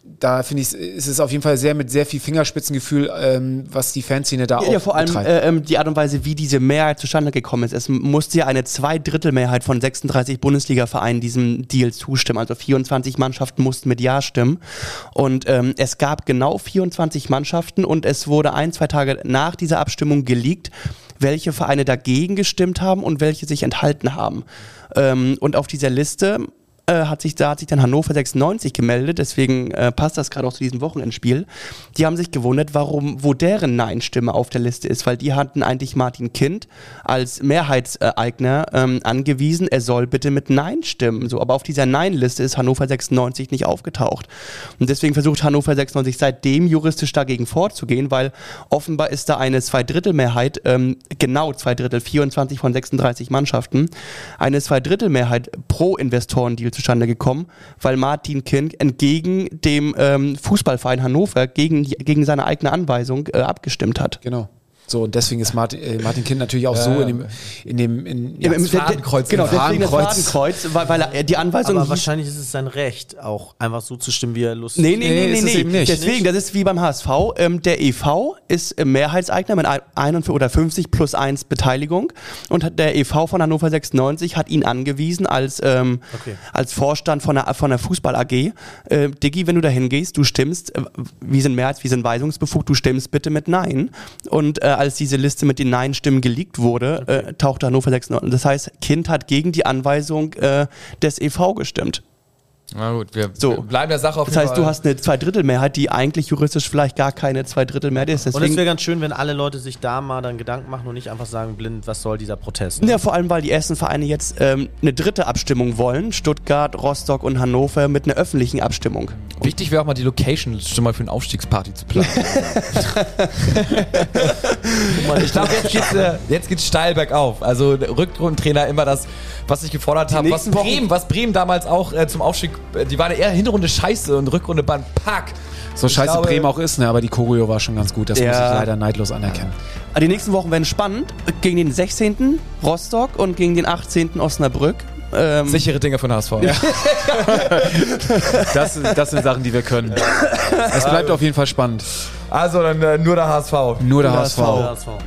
da finde ich, ist es auf jeden Fall sehr mit sehr viel Fingerspitzengefühl, ähm, was die Fanszene da auch Ja, vor allem äh, ähm, die Art und Weise, wie diese Mehrheit zustande gekommen ist. Es musste ja eine Zweidrittelmehrheit von 36 Bundesliga-Vereinen diesem Deal zustimmen. Also 24 Mannschaften mussten mit Ja stimmen. Und ähm, es gab genau 24 Mannschaften und es wurde ein, zwei Tage nach dieser Abstimmung geleakt, welche Vereine dagegen gestimmt haben und welche sich enthalten haben. Ähm, und auf dieser Liste äh, hat sich, da hat sich dann Hannover 96 gemeldet, deswegen äh, passt das gerade auch zu diesem Wochenendspiel. Die haben sich gewundert, warum, wo deren Nein-Stimme auf der Liste ist, weil die hatten eigentlich Martin Kind als Mehrheitseigner ähm, angewiesen, er soll bitte mit Nein stimmen. So, aber auf dieser Nein-Liste ist Hannover 96 nicht aufgetaucht. Und deswegen versucht Hannover 96 seitdem juristisch dagegen vorzugehen, weil offenbar ist da eine Zweidrittelmehrheit, ähm, genau zwei Drittel, 24 von 36 Mannschaften, eine Zweidrittelmehrheit pro Investorendeal zustande gekommen, weil Martin Kind entgegen dem ähm, Fußballverein Hannover gegen, gegen seine eigene Anweisung äh, abgestimmt hat. Genau. So, und deswegen ist Martin, äh, Martin Kind natürlich auch so in dem, in dem, in, ja, Im- Fadenkreuz. Genau, deswegen das Fadenkreuz. Weil, weil er, die Anweisung Aber wahrscheinlich ist es sein Recht, auch einfach so zu stimmen, wie er Lust Nee, nee, nee, Nee, nee, nee. eben nicht. Deswegen, das ist wie beim HSV. Ähm, der EV ist Mehrheitseigner mit ein- 51 oder 50 plus 1 Beteiligung. Und hat der EV von Hannover 96 hat ihn angewiesen als, ähm, Okay. als Vorstand von der, von der Fußball AG. Äh, Diggi, wenn du da hingehst, du stimmst, äh, wir sind Mehrheits, wir sind weisungsbefugt, du stimmst bitte mit Nein. Und äh, als diese Liste mit den Nein-Stimmen geleakt wurde, äh, tauchte Hannover 96. Das heißt, Kind hat gegen die Anweisung äh, des EV gestimmt. Na gut, wir, So. bleiben der Sache auf Das heißt, du hast eine Zweidrittelmehrheit, die eigentlich juristisch vielleicht gar keine Zweidrittelmehrheit ist. Und es Deswegen, wäre ganz schön, wenn alle Leute sich da mal dann Gedanken machen und nicht einfach sagen blind, was soll dieser Protest. ne? ja, vor allem, weil die ersten Vereine jetzt ähm, eine dritte Abstimmung wollen. Stuttgart, Rostock und Hannover mit einer öffentlichen Abstimmung. Wichtig wäre auch mal die Location schon mal für eine Aufstiegsparty zu planen. ich glaube, jetzt geht's, äh, jetzt geht's steil bergauf. Also Rückrundentrainer immer das, was ich gefordert habe. Was Bremen, was Bremen damals auch äh, zum Aufstieg, die waren ja eher Hinrunde scheiße und Rückrunde waren Pack. so Ich scheiße glaube- Bremen auch ist, ne, aber die Choreo war schon ganz gut. Das muss ich Ja. leider neidlos anerkennen. Aber Die nächsten Wochen werden spannend. Gegen den 16. Rostock und gegen den 18. Osnabrück. Ähm, Sichere Dinge von HSV. Das, das sind Sachen, die wir können. Es bleibt auf jeden Fall spannend. Also dann äh, nur der HSV. Nur der Nur HSV. HSV. Ja, das war-